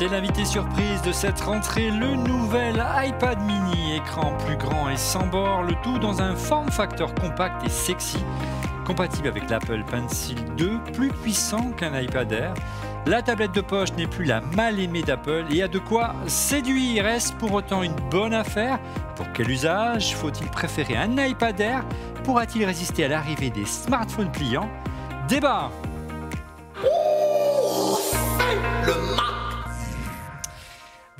C'est l'invité surprise de cette rentrée, le nouvel iPad mini, écran plus grand et sans bord, le tout dans un form factor compact et sexy, compatible avec l'Apple Pencil 2, plus puissant qu'un iPad Air. La tablette de poche n'est plus la mal aimée d'Apple et a de quoi séduire. Est-ce pour autant une bonne affaire? Pour quel usage? Faut-il préférer un iPad Air? Pourra-t-il résister à l'arrivée des smartphones pliants Débat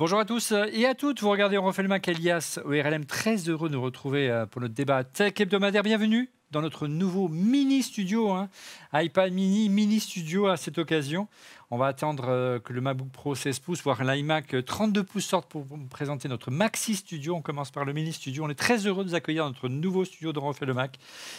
Bonjour à tous et à toutes, vous regardez On refait le Mac alias ORLM, très heureux de nous retrouver euh, pour notre débat tech hebdomadaire. Bienvenue dans notre nouveau mini studio, hein. iPad mini, mini studio à cette occasion. On va attendre euh, que le MacBook Pro 16 pouces, voire l'iMac 32 pouces sorte pour présenter notre Maxi Studio. On commence par le mini studio. On est très heureux de vous accueillir dans notre nouveau studio de Refait le Mac,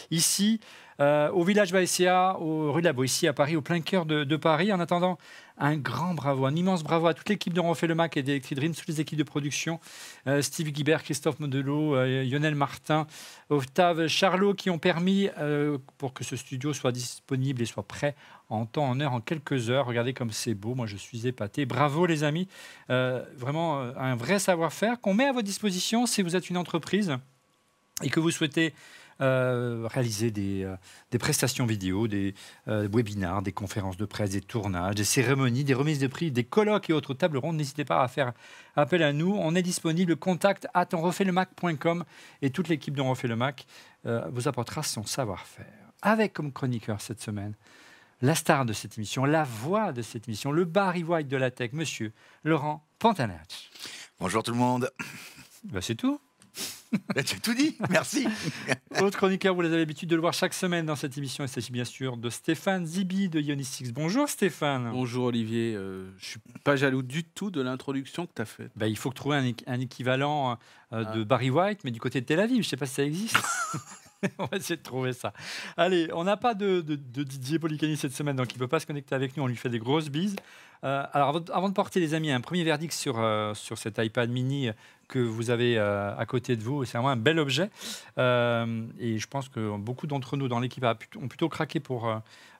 ici euh, au village Baessia, au rue de la Boétie à Paris, au plein cœur de, Paris. En attendant, un grand bravo, un immense bravo à toute l'équipe de Refait le Mac et d'Electric Dreams, toutes les équipes de production, euh, Steve Guibert, Christophe Modelot, euh, Lionel Martin, Octave Charlot, qui ont permis pour que ce studio soit disponible et soit prêt en temps, en heure, en quelques heures. Regardez comme c'est beau, moi je suis épaté. Bravo les amis, vraiment un vrai savoir-faire qu'on met à votre disposition si vous êtes une entreprise et que vous souhaitez euh, réaliser des, euh, des prestations vidéo, des euh, webinars, des conférences de presse, des tournages, des cérémonies, des remises de prix, des colloques et autres tables rondes. N'hésitez pas à faire appel à nous. On est disponible. Contact at onrefaitlemacom et toute l'équipe de refait le Mac euh, vous apportera son savoir-faire. Avec comme chroniqueur cette semaine la star de cette émission, la voix de cette émission, le Barry White de la tech, monsieur Laurent Pantanach. Bonjour tout le monde. Ben, c'est tout. Bah, tu as tout dit, merci. Autre chroniqueur, vous avez l'habitude de le voir chaque semaine dans cette émission. Il s'agit bien sûr de Stéphane Zibi de Ionistix. Bonjour Stéphane. Bonjour Olivier, euh, je suis pas jaloux du tout de l'introduction que tu as faite. Ben, il faut que trouver un, équ- un équivalent euh, de Ah. Barry White, mais du côté de Tel Aviv. Je ne sais pas si ça existe. on va essayer de trouver ça. Allez, on n'a pas de, Didier Policani cette semaine, donc il ne peut pas se connecter avec nous. On lui fait des grosses bises. Euh, alors, avant, de porter, les amis, un premier verdict sur, euh, sur cet iPad mini que vous avez euh, à côté de vous, c'est vraiment un bel objet. Et je pense que beaucoup d'entre nous dans l'équipe ont plutôt craqué pour,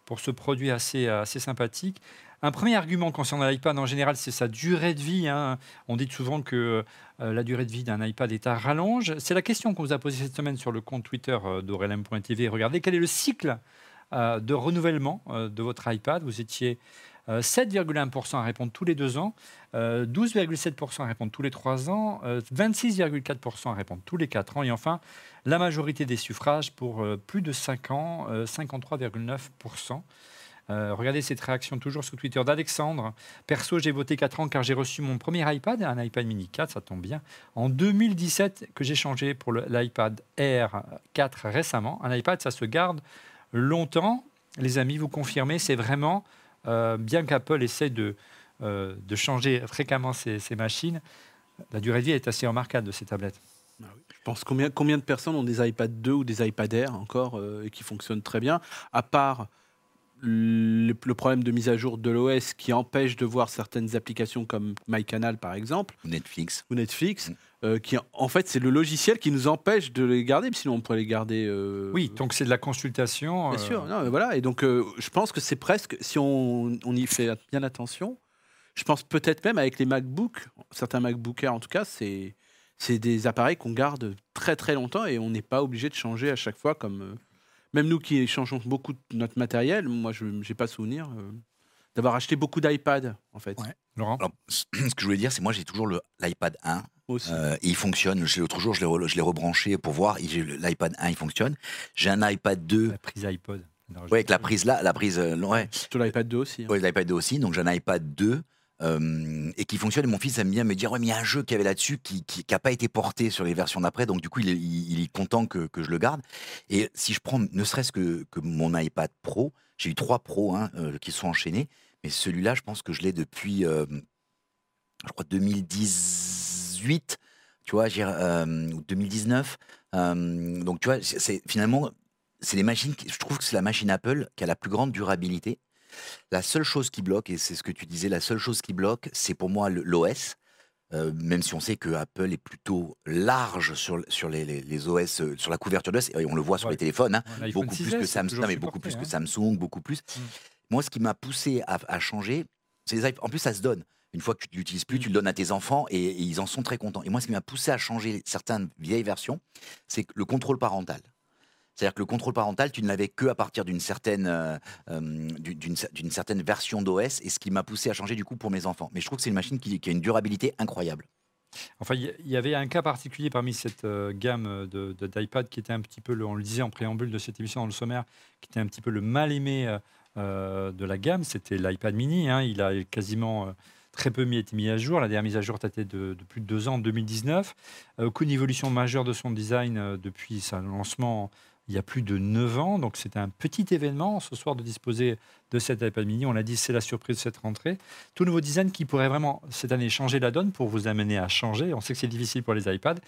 pour ce produit assez, assez sympathique. Un premier argument concernant l'iPad en général, c'est sa durée de vie. hein. On dit souvent que euh, la durée de vie d'un iPad est à rallonge. C'est la question qu'on vous a posée cette semaine sur le compte Twitter euh, d'Aurelm.tv. Regardez quel est le cycle euh, de renouvellement euh, de votre iPad? Vous étiez euh, 7,1% à répondre tous les deux ans, euh, 12,7% à répondre tous les trois ans, euh, 26,4% à répondre tous les quatre ans, et enfin la majorité des suffrages pour euh, plus de 5 ans, euh, 53,9%. Euh, regardez cette réaction toujours sur Twitter d'Alexandre. Perso, j'ai voté 4 ans car j'ai reçu mon premier iPad, un iPad mini 4, ça tombe bien, en 2017 que j'ai changé pour l'iPad Air 4 récemment. Un iPad, ça se garde longtemps. Les amis, vous confirmez, c'est vraiment, euh, bien qu'Apple essaie de, euh, de changer fréquemment ses, ses machines, la durée de vie est assez remarquable de ces tablettes. Je pense combien, combien de personnes ont des iPad 2 ou des iPad Air encore euh, et qui fonctionnent très bien, à part le, le problème de mise à jour de l'OS qui empêche de voir certaines applications comme MyCanal par exemple Netflix. ou Netflix, Mm. Euh, qui en fait c'est le logiciel qui nous empêche de les garder, sinon on pourrait les garder. euh, Oui, donc c'est de la consultation. Bien euh, sûr, non, mais voilà. Et donc, euh, je pense que c'est presque, si on, on y fait bien attention, je pense peut-être même avec les MacBooks, certains MacBook Air en tout cas, c'est c'est des appareils qu'on garde très très longtemps et on n'est pas obligé de changer à chaque fois comme euh, même nous qui changeons beaucoup de notre matériel. Moi, je n'ai pas souvenir euh, d'avoir acheté beaucoup d'iPad en fait. Ouais. Laurent? Alors, ce que je voulais dire, c'est moi j'ai toujours le- l'iPad 1 Moi aussi. euh, il fonctionne. L'autre jour, je l'ai re- je l'ai rebranché pour voir. il- L'iPad 1, il fonctionne. J'ai un iPad 2 La prise iPod. Ouais, avec la prise là, la prise. euh, ouais, Sur l'iPad 2 aussi. hein. ouais, l'iPad 2 aussi. Donc j'ai un iPad 2 euh, et qui fonctionne. Et mon fils aime bien me dire Ouais, mais il y a un jeu qu'il y avait là-dessus qui n'a pas été porté sur les versions d'après. Donc du coup, il est, il- il est content que, que je le garde. Et si je prends ne serait-ce que, que mon iPad Pro, j'ai eu trois Pro hein, euh, qui sont enchaînés. Mais celui-là, je pense que je l'ai depuis, euh, je crois, 2018, tu vois, j'ai, euh, ou 2019. Euh, donc, tu vois, c'est- finalement, c'est les machines, qui- je trouve que c'est la machine Apple qui a la plus grande durabilité. La seule chose qui bloque, et c'est ce que tu disais, la seule chose qui bloque, c'est pour moi l'OS. Euh, même si on sait que Apple est plutôt large sur, sur les, les- les OS, euh, sur la couverture d'OS, et on le voit sur Ouais. les téléphones, hein, Ouais, beaucoup 6S, plus que c'est Samsung, toujours non, mais beaucoup plus que hein. Samsung, beaucoup plus. Moi, ce qui m'a poussé à, à changer, c'est les iP- En plus, ça se donne. Une fois que tu l'utilises plus, tu le donnes à tes enfants et, et ils en sont très contents. Et moi, ce qui m'a poussé à changer certaines vieilles versions, c'est le contrôle parental. C'est-à-dire que le contrôle parental, tu ne l'avais que à partir d'une certaine, euh, euh, d'une certaine version d'OS, et ce qui m'a poussé à changer du coup pour mes enfants. Mais je trouve que c'est une machine qui, qui a une durabilité incroyable. Enfin, il y- avait un cas particulier parmi cette euh, gamme de- d'iPad qui était un petit peu, le, on le disait en préambule de cette émission dans le sommaire, qui était un petit peu le mal aimé euh, de la gamme. C'était l'iPad mini. hein. Il a quasiment très peu mis, été mis à jour. La dernière mise à jour datait de, de plus de deux ans, en 2019. Euh, aucune évolution majeure de son design euh, depuis son lancement il y a plus de 9 ans. Donc c'était un petit événement ce soir de disposer de cet iPad mini. On l'a dit, c'est la surprise de cette rentrée. Tout nouveau design qui pourrait vraiment cette année changer la donne pour vous amener à changer. On sait que c'est difficile pour les iPads.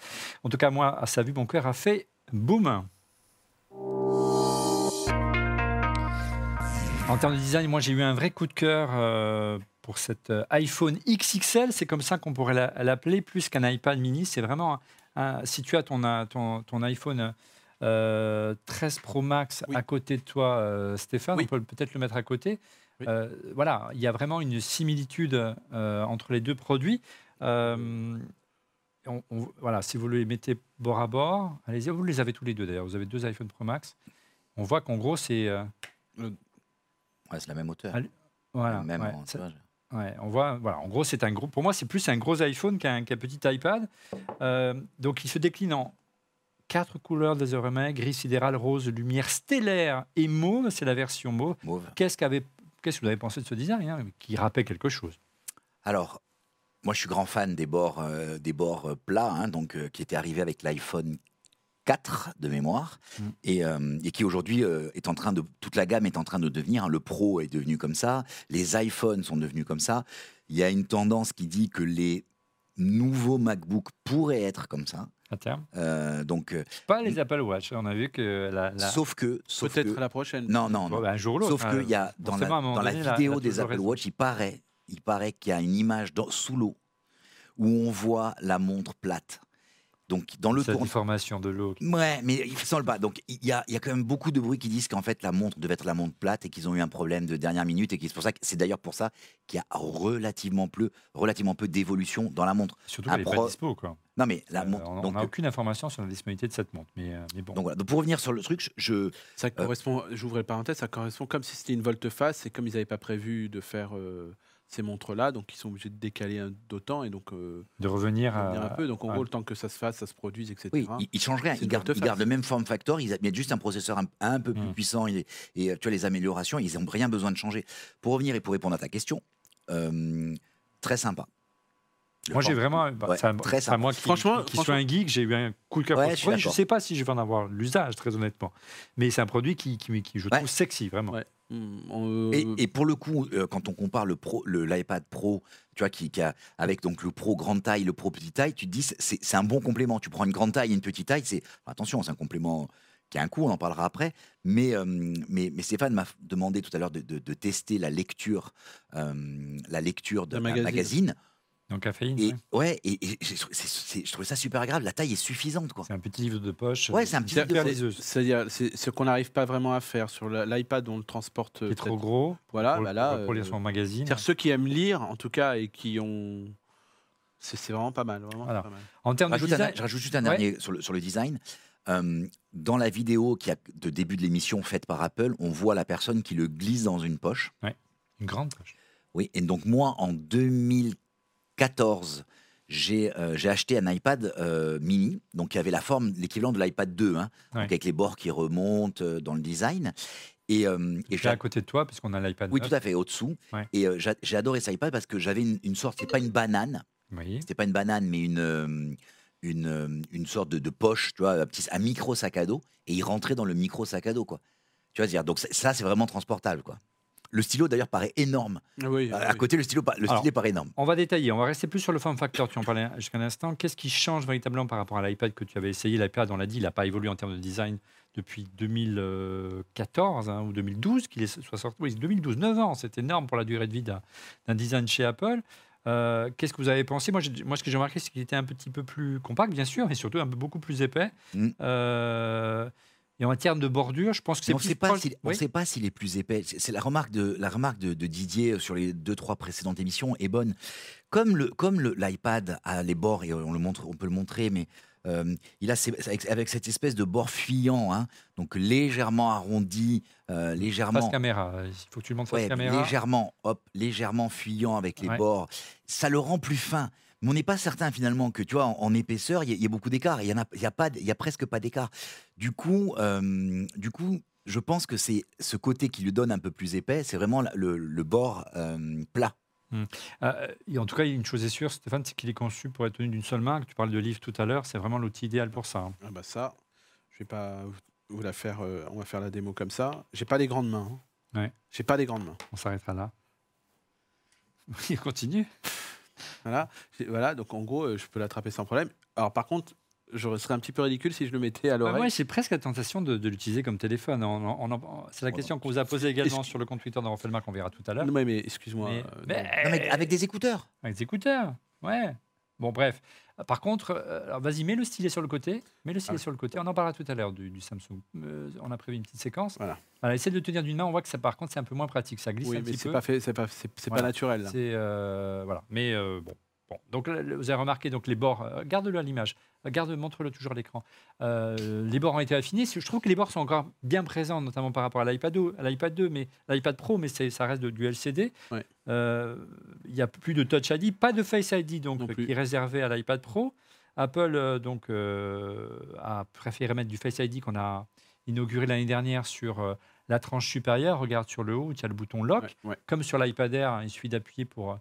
En tout cas, moi, à sa vue, mon cœur a fait boum. En termes de design, moi j'ai eu un vrai coup de cœur euh, pour cet euh, iPhone XXL. C'est comme ça qu'on pourrait la- l'appeler, plus qu'un iPad mini. C'est vraiment, un- un- si tu as ton, euh, ton, ton iPhone euh, 13 Pro Max Oui. à côté de toi, euh, Stéphane, Oui. on peut peut-être le mettre à côté. Oui. Euh, voilà, il y a vraiment une similitude euh, entre les deux produits. Euh, on- on- voilà, si vous les mettez bord à bord, allez-y, vous les avez tous les deux d'ailleurs. Vous avez deux iPhone Pro Max. On voit qu'en gros, c'est. euh, Ouais, c'est la même hauteur. Allez, voilà, même ouais, ça- Ouais, on voit, voilà, en gros, c'est un gros. Pour moi, c'est plus un gros iPhone qu'un petit iPad. Euh, donc, il se décline en quatre couleurs désormais gris sidéral, rose, lumière stellaire et mauve. C'est la version mauve. mauve. Qu'est-ce que vous avez pensé de ce design hein, qui rappelle quelque chose? Alors, moi, je suis grand fan des bords, euh, des bords plats, hein, donc euh, qui était arrivé avec l'iPhone 4 de mémoire, Mm. et, euh, et qui aujourd'hui euh, est en train de toute la gamme est en train de devenir. hein, le Pro est devenu comme ça, les iPhones sont devenus comme ça. Il y a une tendance qui dit que les nouveaux MacBook pourraient être comme ça. à terme Euh, donc, Pas les Apple Watch. On a vu que la, la- sauf que, sauf Peut-être que- la prochaine. non, non, Bon, non. ben, un jour ou l'autre. Sauf hein. qu'il y a dans la, dans vidéo la des Apple raison. Watch, il paraît, il paraît qu'il y a une image dans- sous l'eau où on voit la montre plate. Donc dans le C'est la tour. déformation de l'eau. Ouais, mais il sent le bas. Donc il y a, il y a quand même beaucoup de bruit qui disent qu'en fait la montre devait être la montre plate et qu'ils ont eu un problème de dernière minute et c'est pour ça que c'est d'ailleurs pour ça qu'il y a relativement peu, relativement peu d'évolution dans la montre. Surtout qu'elle n'est Appro- pas dispo. Quoi. Non mais la Euh, montre. on donc, n'a aucune information sur la disponibilité de cette montre. Mais, euh, mais bon. donc voilà. Donc pour revenir sur le truc, je- Ça correspond, j'ouvre les parenthèses, ça correspond comme si c'était une volte-face et comme ils n'avaient pas prévu de faire euh, ces montres-là, donc ils sont obligés de décaler un- d'autant et donc euh, de revenir revenir à. un peu. Donc en à- gros, le temps que ça se fasse, ça se produise, etc. Oui, ils, changent rien. Ils gardent, ils volte-face. gardent le même form factor. Ils mettent juste un processeur un, un peu plus Mm. puissant et, et, tu vois les améliorations. Ils n'ont rien besoin de changer. Pour revenir et pour répondre à ta question, euh, très sympa. Le Moi, j'ai vraiment. bah, Ouais, très moi qui, Franchement- qui, suis franchement- un geek, j'ai eu un coup de cœur Ouais, pour je ne sais pas si je vais en avoir l'usage, très honnêtement. Mais c'est un produit qui, qui, qui, je Ouais. trouve sexy, vraiment. Ouais. Hmm, on- Et, et pour le coup, euh, quand on compare le pro, l'iPad Pro, tu vois, qui, qui a, avec donc le Pro grande taille, le Pro petite taille, tu te dis c'est, c'est un bon complément. Tu prends une grande taille et une petite taille, c'est attention, c'est un complément qui a un coût, on en parlera après. Mais, euh, mais, mais Stéphane m'a demandé tout à l'heure de, de- de tester la lecture, euh, la lecture d'un D'un magazine. magazine. Donc, caféine, Et ouais. ouais, et, c'est- c'est- je trouvais ça super agréable. La taille est suffisante, quoi. c'est un petit livre de poche. Ouais, c'est un petit C'est- livre de hyper poche. liseuse. C'est-à-dire, c'est ce qu'on n'arrive pas vraiment à faire sur l'iPad, on le transporte. Qui est trop gros Voilà, pour, bah là, pour, lire euh, son magazine. c'est-à-dire ceux qui aiment lire, en tout cas, et qui ont. C'est c'est vraiment pas mal. Vraiment Voilà. pas mal. En termes de un- design, je rajoute juste un Ouais. dernier sur, le, sur le design. Euh, dans la vidéo qui a, de début de l'émission faite par Apple, on voit la personne qui le glisse dans une poche. une grande poche. Oui, et donc moi, en 2014, j'ai euh, j'ai acheté un iPad euh, mini, donc qui avait la forme, l'équivalent de l'iPad 2, hein, Ouais. donc avec les bords qui remontent euh, dans le design. Et, et Et j'a- à côté de toi, puisqu'on a l'iPad. oui, tout à fait, au-dessous. Ouais. Et j'a- j'ai adoré cet iPad parce que j'avais une, une sorte, c'est pas une banane, Oui. c'était pas une banane, mais une, une, une sorte de, de poche, tu vois, un, petit, un micro sac à dos, et il rentrait dans le micro sac à dos, quoi. Tu vois, dire, donc ça, c'est vraiment transportable, quoi. Le stylo, d'ailleurs, paraît énorme. Ah oui, à ah à oui. côté, le stylo, le Alors, stylet paraît énorme. On va détailler, on va rester plus sur le form factor, tu en parlais jusqu'à l'instant. Qu'est-ce qui change véritablement par rapport à l'iPad que tu avais essayé? L'iPad, on l'a dit, il n'a pas évolué en termes de design depuis 2014 hein, ou 2012, qu'il est soit sorti- oui, 2012, 9 ans, c'est énorme pour la durée de vie d'un design chez Apple. Euh, Qu'est-ce que vous avez pensé? Moi, moi, ce que j'ai remarqué, c'est qu'il était un petit peu plus compact, bien sûr, mais surtout un peu beaucoup plus épais. Mm. Euh, Et en termes de bordure, je pense que c'est on plus ne sait pas proche- s'il on Oui. sait pas s'il est plus épais. C'est la remarque de la remarque de, de Didier sur les deux trois précédentes émissions est bonne. Comme le comme le- l'iPad a les bords et on le montre, on peut le montrer, mais euh, il a avec, cette espèce de bord fuyant, hein, donc légèrement arrondi, euh, Face légèrement caméra. Il faut que tu le montres face Ouais, caméra. légèrement, hop, légèrement fuyant avec les Ouais. bords, ça le rend plus fin. Mais on n'est pas certain finalement que tu vois en, en épaisseur il y, a- il y a beaucoup d'écart. Il y en a, il y a pas, de- il y a presque pas d'écart. Du coup, euh, du coup, je pense que c'est ce côté qui lui donne un peu plus épais. C'est vraiment le, le bord euh, plat. Euh, et en tout cas, une chose est sûre, Stéphane, c'est qu'il est conçu pour être tenu d'une seule main. Tu parles de livre tout à l'heure, c'est vraiment l'outil idéal pour ça. hein. Ah bah ça, je vais pas vous la faire. euh, on va faire la démo comme ça. J'ai pas les grandes mains. hein. Ouais. J'ai pas les grandes mains. On s'arrêtera là. Il continue. Voilà. Voilà. Donc en gros, euh, je peux l'attraper sans problème. Alors par contre, je serais un petit peu ridicule si je le mettais à Ouais, l'oreille. moi, j'ai presque la tentation de, de l'utiliser comme téléphone. On- on- on- c'est la question qu'on vous a posée également sur le compte Twitter de Raphaël qu'on verra tout à l'heure. Non, mais, excuse-moi. Mais- euh, mais avec des écouteurs. Avec des écouteurs, ouais. Bon, bref. Par contre, euh, alors vas-y, mets le stylet sur le côté. Mets le stylet Ah. sur le côté. On en parlera tout à l'heure du, du Samsung. Euh, on a prévu une petite séquence. Voilà. essaie de le tenir d'une main. On voit que ça, par contre, c'est un peu moins pratique. Ça glisse Oui, un mais petit c'est peu. pas fait, c'est pas, c'est, Voilà. pas naturel. C'est euh, voilà. Mais euh, bon. Bon, donc vous avez remarqué donc les bords. euh, Garde-le à l'image. Euh, Garde, montre-le toujours à l'écran. Euh, les bords ont été affinés. Je trouve que les bords sont encore bien présents, notamment par rapport à l'iPad 2, à l'iPad 2, mais l'iPad Pro, mais ça reste du LCD. Ouais. Euh, Il n'y a plus de Touch ID, pas de Face ID donc Non plus. qui est réservé à l'iPad Pro. Apple donc euh, a préféré mettre du Face ID qu'on a inauguré l'année dernière sur la tranche supérieure. Regarde sur le haut, il y a le bouton Lock Ouais, ouais. comme sur l'iPad Air, il suffit d'appuyer pour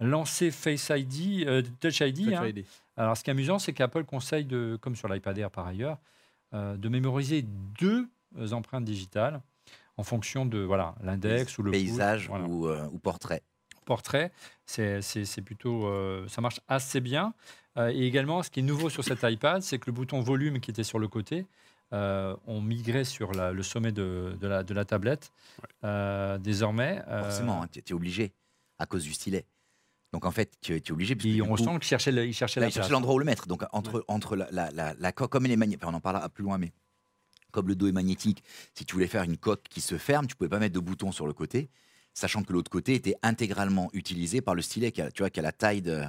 lancer Face ID, euh, Touch ID. Touch hein. ID. Alors, ce qui est amusant, c'est qu'Apple conseille, de, comme sur l'iPad Air par ailleurs, euh, de mémoriser deux euh, empreintes digitales en fonction de voilà l'index ou le pouce, paysage voilà. ou, euh, ou portrait. portrait. C'est c'est- c'est plutôt, euh, ça marche assez bien. Euh, et également, ce qui est nouveau sur cet iPad, c'est que le bouton volume qui était sur le côté, euh, on migré sur la- le sommet de, de la, de la tablette. Euh, désormais, euh, Forcément, tu es obligé à cause du stylet. Donc en fait, tu es obligé. parce que on coup- sent qu'il cherchait, le- il cherchait Là, la il cherchait l'endroit où le mettre. Donc, entre, entre la, la, la, comme elle est magnétique, on en parlera plus loin, mais comme le dos est magnétique, si tu voulais faire une coque qui se ferme, tu pouvais pas mettre de bouton sur le côté, sachant que l'autre côté était intégralement utilisé par le stylet, qui a, tu vois, qui a la taille de,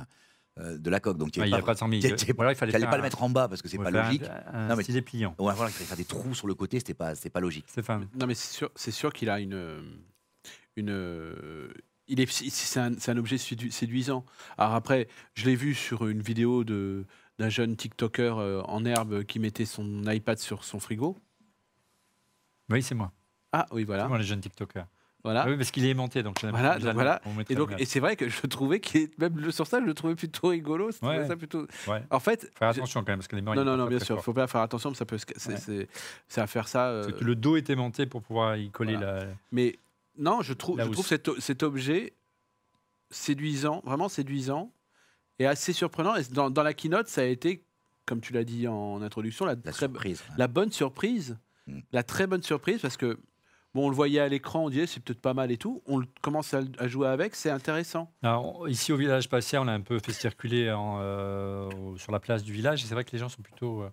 euh, de la coque. Donc, il n'y n'allais a pas, pas de 100 000. t'es- t'es- Voilà, il fallait pas le un- mettre en bas parce que c'est pas faire un- logique. Un, Non, mais- stylet pliant. Ouais, voilà, il fallait faire des trous sur le côté, c'était pas, pas logique. Stéphane. Non, mais c'est sûr, c'est sûr qu'il a une. une il est, c'est un, c'est un objet sédu- séduisant. Alors après, je l'ai vu sur une vidéo de, d'un jeune TikToker euh, en herbe qui mettait son iPad sur son frigo. Oui, c'est moi. Ah oui, C'est voilà. moi, les jeunes TikTokers. Voilà. Ah oui, parce qu'il est aimanté. Donc Voilà, donc voilà. Et, donc, et c'est vrai que je trouvais qu'il même le- sur ça, je le trouvais plutôt rigolo. Ouais. ça plutôt... Ouais. En fait, Faire attention quand même, parce que les mains. non, il non, non, bien sûr, fort. faut pas faire attention, ça peut, c'est, Ouais. c'est, c'est à faire ça. euh, que le dos est aimanté pour pouvoir y coller Voilà. la. Mais non, je je trouve cet, objet séduisant, vraiment séduisant, et assez surprenant. Et dans, dans la keynote, ça a été, comme tu l'as dit en introduction, la, La très, surprise. la bonne surprise, Mm. la très bonne surprise, parce que bon, on le voyait à l'écran, on disait c'est peut-être pas mal et tout. On le- commence à, à jouer avec, c'est intéressant. Alors, ici au village spatial, on a un peu fait circuler en, euh, sur la place du village. Et c'est vrai que les gens sont plutôt euh,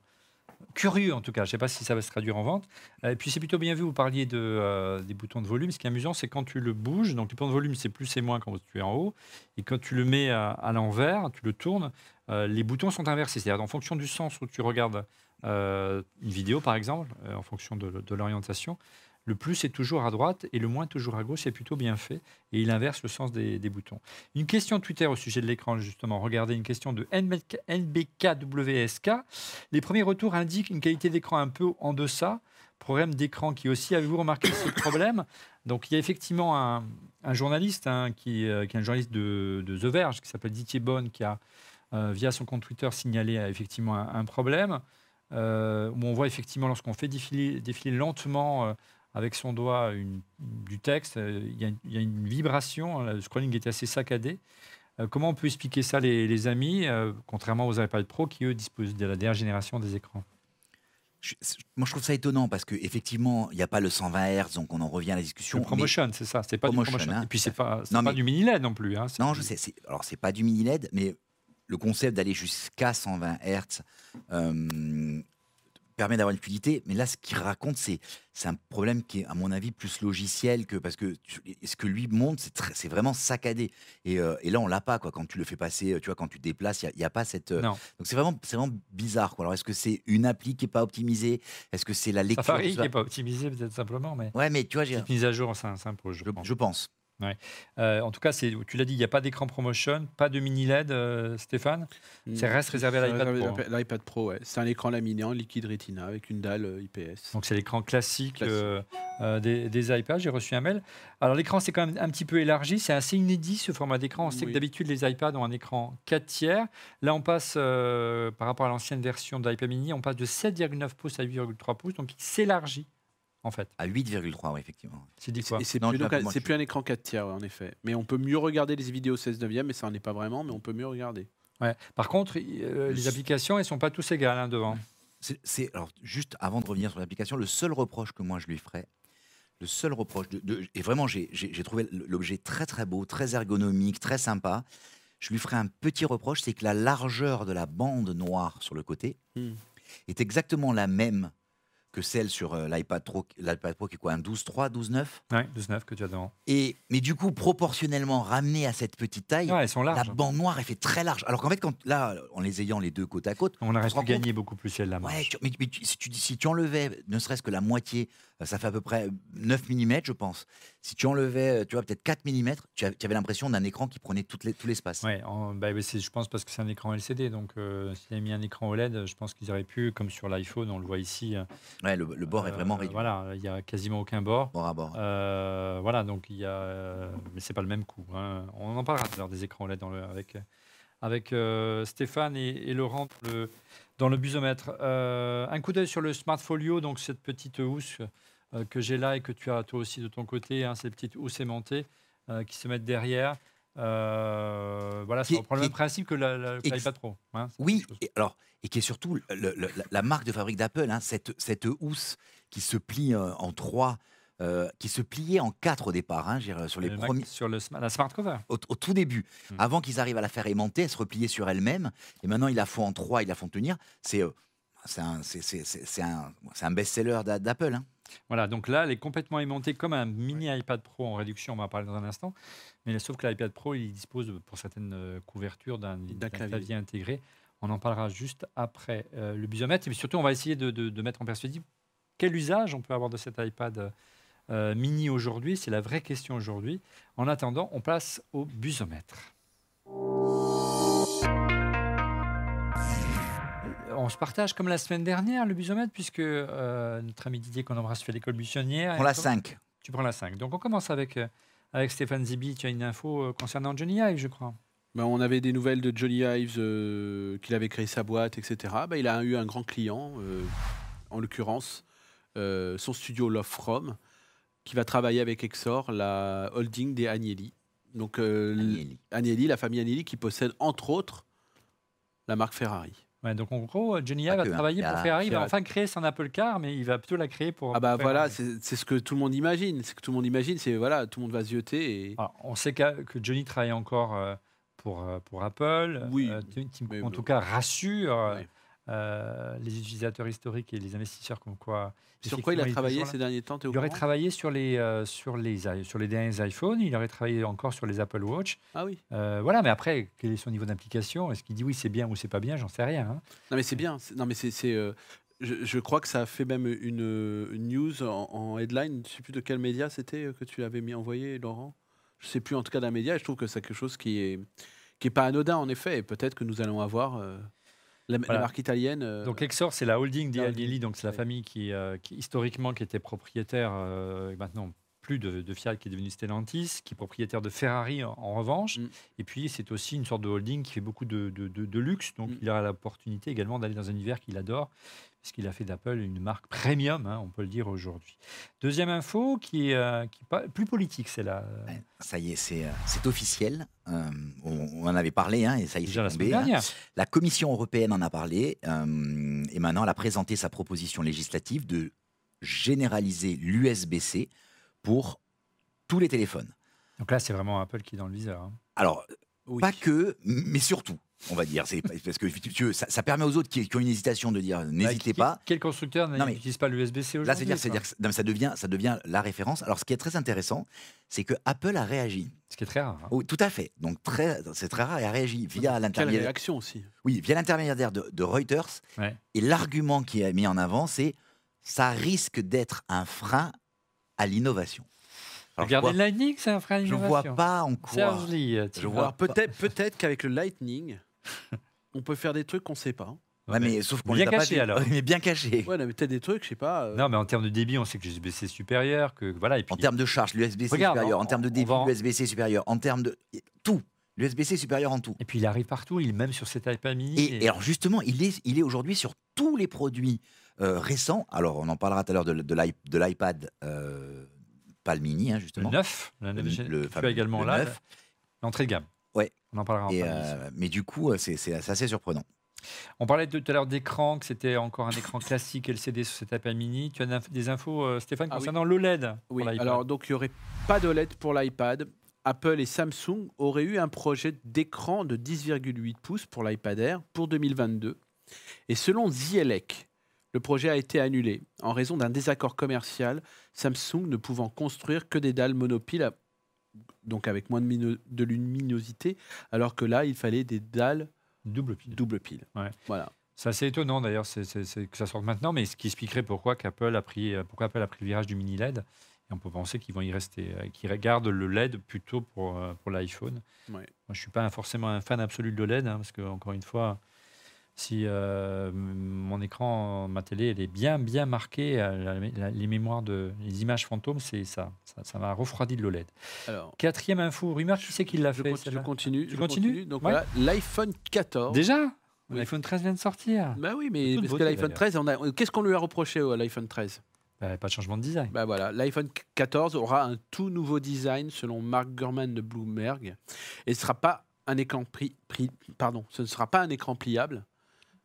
curieux, en tout cas. Je ne sais pas si ça va se traduire en vente. Euh, Et puis c'est plutôt bien vu. Vous parliez de, euh, des boutons de volume. Ce qui est amusant, c'est quand tu le bouges. Donc les boutons de volume, c'est plus et moins quand tu es en haut. Et quand tu le mets à, l'envers, tu le tournes, euh, les boutons sont inversés. C'est-à-dire en fonction du sens où tu regardes une vidéo, par exemple, en fonction de l'orientation. Le plus est toujours à droite et le moins toujours à gauche, c'est plutôt bien fait. Et il inverse le sens des, boutons. Une question Twitter au sujet de l'écran, justement. Regardez une question de NBK NBKWSK. Les premiers retours indiquent une qualité d'écran un peu en deçà. Problème d'écran qui aussi, avez-vous remarqué ce problème? Donc il y a effectivement un, journaliste, hein, qui, euh, qui est un journaliste de, The Verge, qui s'appelle Didier Bonne, qui a, euh, via son compte Twitter, signalé euh, effectivement un, problème. où on voit effectivement, lorsqu'on fait défiler, lentement avec son doigt une- du texte, euh, il y, a une- il y a une vibration, hein, le scrolling était assez saccadé. Euh, comment on peut expliquer ça, les, les amis, euh, contrairement aux iPad Pro qui, eux, disposent de la dernière génération des écrans? Moi, je trouve ça étonnant parce qu'effectivement, il n'y a pas le 120 Hz, donc on en revient à la discussion. Le mais- promotion, c'est ça, c'est pas Promotion, du promotion. hein. Et puis c'est pas, c'est Non, pas mais- du mini LED non plus. hein, Non, du- je sais. Alors, c'est pas du mini LED, mais le concept d'aller jusqu'à 120 Hz, euh, permet d'avoir une fluidité. Mais là, ce qu'il raconte, c'est c'est un problème qui est, à mon avis, plus logiciel que parce que tu- ce que lui montre, c'est c'est vraiment saccadé. Et, euh, et là, on l'a pas quoi. Quand tu le fais passer, tu vois, quand tu te déplaces, il n'y a, pas cette. euh. Donc c'est vraiment, c'est vraiment bizarre. Quoi. Alors est-ce que c'est une appli qui est pas optimisée? Est-ce que c'est la lecture Safari qui ça n'est pas optimisé peut-être simplement, mais Ouais, mais tu vois, j'ai- mise à jour, ça s'impose, je je, pense. Euh, en tout cas, tu l'as dit, il n'y a pas d'écran promotion, pas de mini LED, euh, Stéphane? Ça reste réservé à Ça l'iPad Pro, hein. L'iPad Pro, ouais. C'est un écran laminé en liquide Retina avec une dalle euh, IPS. Donc c'est l'écran classique, Classique. euh, des, des iPads. J'ai reçu un mail. Alors l'écran c'est quand même un petit peu élargi, c'est assez inédit ce format d'écran. On sait que d'habitude les iPads ont un écran 4 tiers. Là on passe par rapport à l'ancienne version de l'iPad mini, on passe de 7,9 pouces à 8,3 pouces, donc il s'élargit en fait. À 8,3, ouais, effectivement. C'est dit quoi plus, un écran 4 tiers, ouais, en effet. Mais on peut mieux regarder les vidéos 16 neuvième, mais ça n'en est pas vraiment, mais on peut mieux regarder. Ouais. Par contre, euh, les applications elles sont pas tous égales hein, devant. C'est- alors juste avant de revenir sur l'application, le seul reproche que moi je lui ferais, le seul reproche de, de- et vraiment j'ai trouvé l'objet très très beau, très ergonomique, très sympa. Je lui ferais un petit reproche, c'est que la largeur de la bande noire sur le côté Hmm. est exactement la même que celle sur euh, l'iPad Pro, l'iPad Pro qui est quoi, un 12.3, 12.9 Ouais, 12,9 que tu as devant. et mais du coup proportionnellement ramené à cette petite taille, Ouais, elles sont la bande noire elle fait très large. Alors qu'en fait quand là en les ayant les deux côte à côte, On aurait pu gagner beaucoup plus celle la Ouais, marge. tu- mais, mais tu- si, tu, si tu enlevais ne serait-ce que la moitié, ça fait à peu près 9 mm, je pense. Si tu enlevais, euh, tu vois, peut-être 4 mm, tu avais, l'impression d'un écran qui prenait tout l'espace. Bah, oui, je pense parce que c'est un écran LCD. Donc, euh, s'il avait mis un écran OLED, je pense qu'ils auraient pu, comme sur l'iPhone, on le voit ici. euh, Ouais, le, le bord est vraiment euh, réduit. Voilà, il y a quasiment aucun bord. Bord à bord. Euh, voilà, donc il y a, euh, mais c'est pas le même coup. hein. On en parlera tout à l'heure des écrans OLED dans le, avec avec euh, Stéphane et, et Laurent dans le, dans le busomètre. Euh, un coup d'œil sur le Smartfolio, donc cette petite housse euh, que j'ai là et que tu as toi aussi de ton côté, hein, ces petites housses aimantées euh, qui se mettent derrière. Euh, voilà, Qui ça est- reprend le même principe que la- la- ex- Pro. hein, c'est Oui, et, alors, et qui est surtout le- le- la, la marque de fabrique d'Apple, hein, cette, cette housse qui se plie euh, en trois, euh, qui se pliait en quatre au départ, hein, dire, sur les Le premiers. sur le, la Smart Cover. Au, au tout début, Mm. avant qu'ils arrivent à la faire aimanter, elle se repliait sur elle-même. Et maintenant, ils la font en trois, ils la font tenir. C'est euh, c'est un, c'est- c'est- c'est- c'est un, c'est un best-seller d'a- d'Apple. Voilà, donc là, elle est complètement aimantée comme un mini iPad Pro en réduction, on va en parler dans un instant. Mais sauf que l'iPad Pro, il dispose pour certaines euh, couvertures d'un clavier. clavier intégré. On en parlera juste après euh, le busomètre. Et puis surtout, on va essayer de, de- de mettre en perspective quel usage on peut avoir de cet iPad euh, mini aujourd'hui. C'est la vraie question aujourd'hui. En attendant, on passe au busomètre. On se partage comme la semaine dernière le busomètre, puisque euh, notre ami Didier qu'on embrasse fait l'école buissonnière. On la 5. Tu prends la 5. Donc on commence avec, euh, avec Stéphane Zibi. Tu as une info euh, concernant Johnny Ive, je crois. Ben, on avait des nouvelles de Johnny Ives, euh, qu'il avait créé sa boîte, etc. Ben, il a eu un grand client, euh, en l'occurrence euh, son studio Love From, qui va travailler avec Exor, la holding des Agnelli. Donc euh, Agnelli. Agnelli, la famille Agnelli, qui possède entre autres la marque Ferrari. Ouais, donc en gros, Johnny Ive travailler Il y pour a Ferrari. Il va enfin créer son Apple Car, mais il va plutôt la créer pour. Ah bah voilà, c'est ce que tout le monde imagine. C'est que tout le monde imagine, c'est voilà, tout le monde va zioter et Alors, on sait que Johnny travaille encore euh, pour, euh, pour Apple. Oui, Euh, Cook, en tout cas, rassure euh, Ouais. Euh, les utilisateurs historiques et les investisseurs comme quoi. sur quoi il a travaillé ces derniers temps Il aurait travaillé sur les, euh, sur, les, i- sur les derniers iPhones, il aurait travaillé encore sur les Apple Watch. Ah oui. Euh, voilà, mais après, quel est son niveau d'implication? Est-ce qu'il dit oui, c'est bien ou c'est pas bien? J'en sais rien. hein. Non mais c'est bien. Non mais c'est, je, je crois que ça a fait même une, une news en, en headline. Je sais plus de quel média c'était que tu avais mis envoyé, Laurent. Je sais plus en tout cas d'un média. Et je trouve que c'est quelque chose qui est qui est pas anodin en effet. Et peut-être que nous allons avoir la, marque italienne. euh, Donc Exor, c'est la holding Agnelli, donc c'est la famille qui, euh, qui, historiquement qui était propriétaire, euh, et maintenant plus de, de Fiat qui est devenu Stellantis, qui est propriétaire de Ferrari en, en revanche. Mm. Et puis c'est aussi une sorte de holding qui fait beaucoup de, de- de- de luxe, donc Mm. il a l'opportunité également d'aller dans un univers qu'il adore, puisqu'il a fait d'Apple une marque premium, hein, on peut le dire aujourd'hui. Deuxième info qui est euh, qui est plus politique, c'est là. Ouais, Ça y est, c'est euh, officiel. Euh, on, on en avait parlé, hein, et ça y est, Déjà la c'est semaine tombé, hein. dernière. La Commission européenne en a parlé, euh, et maintenant elle a présenté sa proposition législative de généraliser l'USB-C pour tous les téléphones. Donc là, c'est vraiment Apple qui est dans le viseur. hein. Alors, oui. pas que, mais surtout. On va dire. C'est parce que tu veux, ça, ça permet aux autres qui, qui ont une hésitation de dire n'hésitez Bah, pas. qui- Quel constructeur n'utilise pas l'USB-C aujourd'hui Là, c'est-à-dire, c'est-à-dire que non, mais ça devient, ça devient la référence. Alors, ce qui est très intéressant, c'est que Apple a réagi. Ce qui est très rare. hein. Oui, tout à fait. Donc très, c'est très rare et a réagi via Quelle l'intermédiaire. réaction aussi. Oui, via l'intermédiaire de, de Reuters. Ouais. Et l'argument qui est mis en avant, c'est ça risque d'être un frein à l'innovation. Alors, Regardez vois- le Lightning, c'est un frein à Je vois l'innovation. pas en quoi. Serge Lee, Je vois. vois peut-être peut-être qu'avec le Lightning, on peut faire des trucs qu'on sait pas. Ouais, mais sauf qu'on Bien les a pas caché, dit. alors. Mais bien caché. Ouais, non, mais peut-être des trucs, je sais pas. euh, Non, mais en termes de débit, on sait que l'USB-C est supérieur, que voilà. Et puis, En termes de charge, l'USB-C supérieur. En termes de débit, en- l'USB-C supérieur. En termes de tout, l'USB-C supérieur en tout. et puis il arrive partout, il est même sur cet iPad mini. Et, et alors justement, il est, il est aujourd'hui sur tous les produits euh, récents. Alors on en parlera tout à l'heure de, de l'i- de l'iPad, euh, pas le mini, hein, le justement. 9, le, Le- 9, le également le là, 9. l'entrée de gamme. On en parlera en Et, fin euh, mais du coup, euh, c'est assez surprenant. On parlait tout à l'heure d'écran, que c'était encore un écran classique LCD sur cet iPad mini. Tu as des infos, euh, Stéphane, Ah oui. concernant l'OLED Oui, pour l'iPad? alors donc il n'y aurait pas d'OLED pour l'iPad. Apple et Samsung auraient eu un projet d'écran de 10,8 pouces pour l'iPad Air pour 2022. Et selon Zielek, le projet a été annulé en raison d'un désaccord commercial, Samsung ne pouvant construire que des dalles monopiles, à- donc avec moins de, mino- de luminosité, alors que là, il fallait des dalles Double pile. double pile. Ouais. Voilà. C'est assez étonnant d'ailleurs que ça sorte maintenant, mais ce qui expliquerait pourquoi qu'Apple a pris, euh, pourquoi Apple a pris le virage du mini LED. Et on peut penser qu'ils vont y rester, euh, qu'ils regardent le LED plutôt pour, euh, pour l'iPhone. Ouais. Moi, je suis pas forcément un fan absolu de l'OLED, hein, parce que encore une fois, si euh, mon écran, ma télé, elle est bien bien marquée, euh, la- la- les mémoires de, les images fantômes, c'est ça, ça, m'a refroidi de l'OLED. Quatrième info, rumeur, qui c'est qui l'a fait je continue. Je continue. Donc Ouais. voilà, l'iPhone 14. Déjà? Oui. L'iPhone 13 vient de sortir. Bah oui, mais parce beauté, que l'iPhone d'ailleurs. 13, on a... qu'est-ce qu'on lui a reproché à l'iPhone 13 Bah, pas de changement de design. Bah voilà, l'iPhone 14 aura un tout nouveau design selon Mark Gurman de Bloomberg et ce sera pas un écran pri- pri- pardon, ce ne sera pas un écran pliable,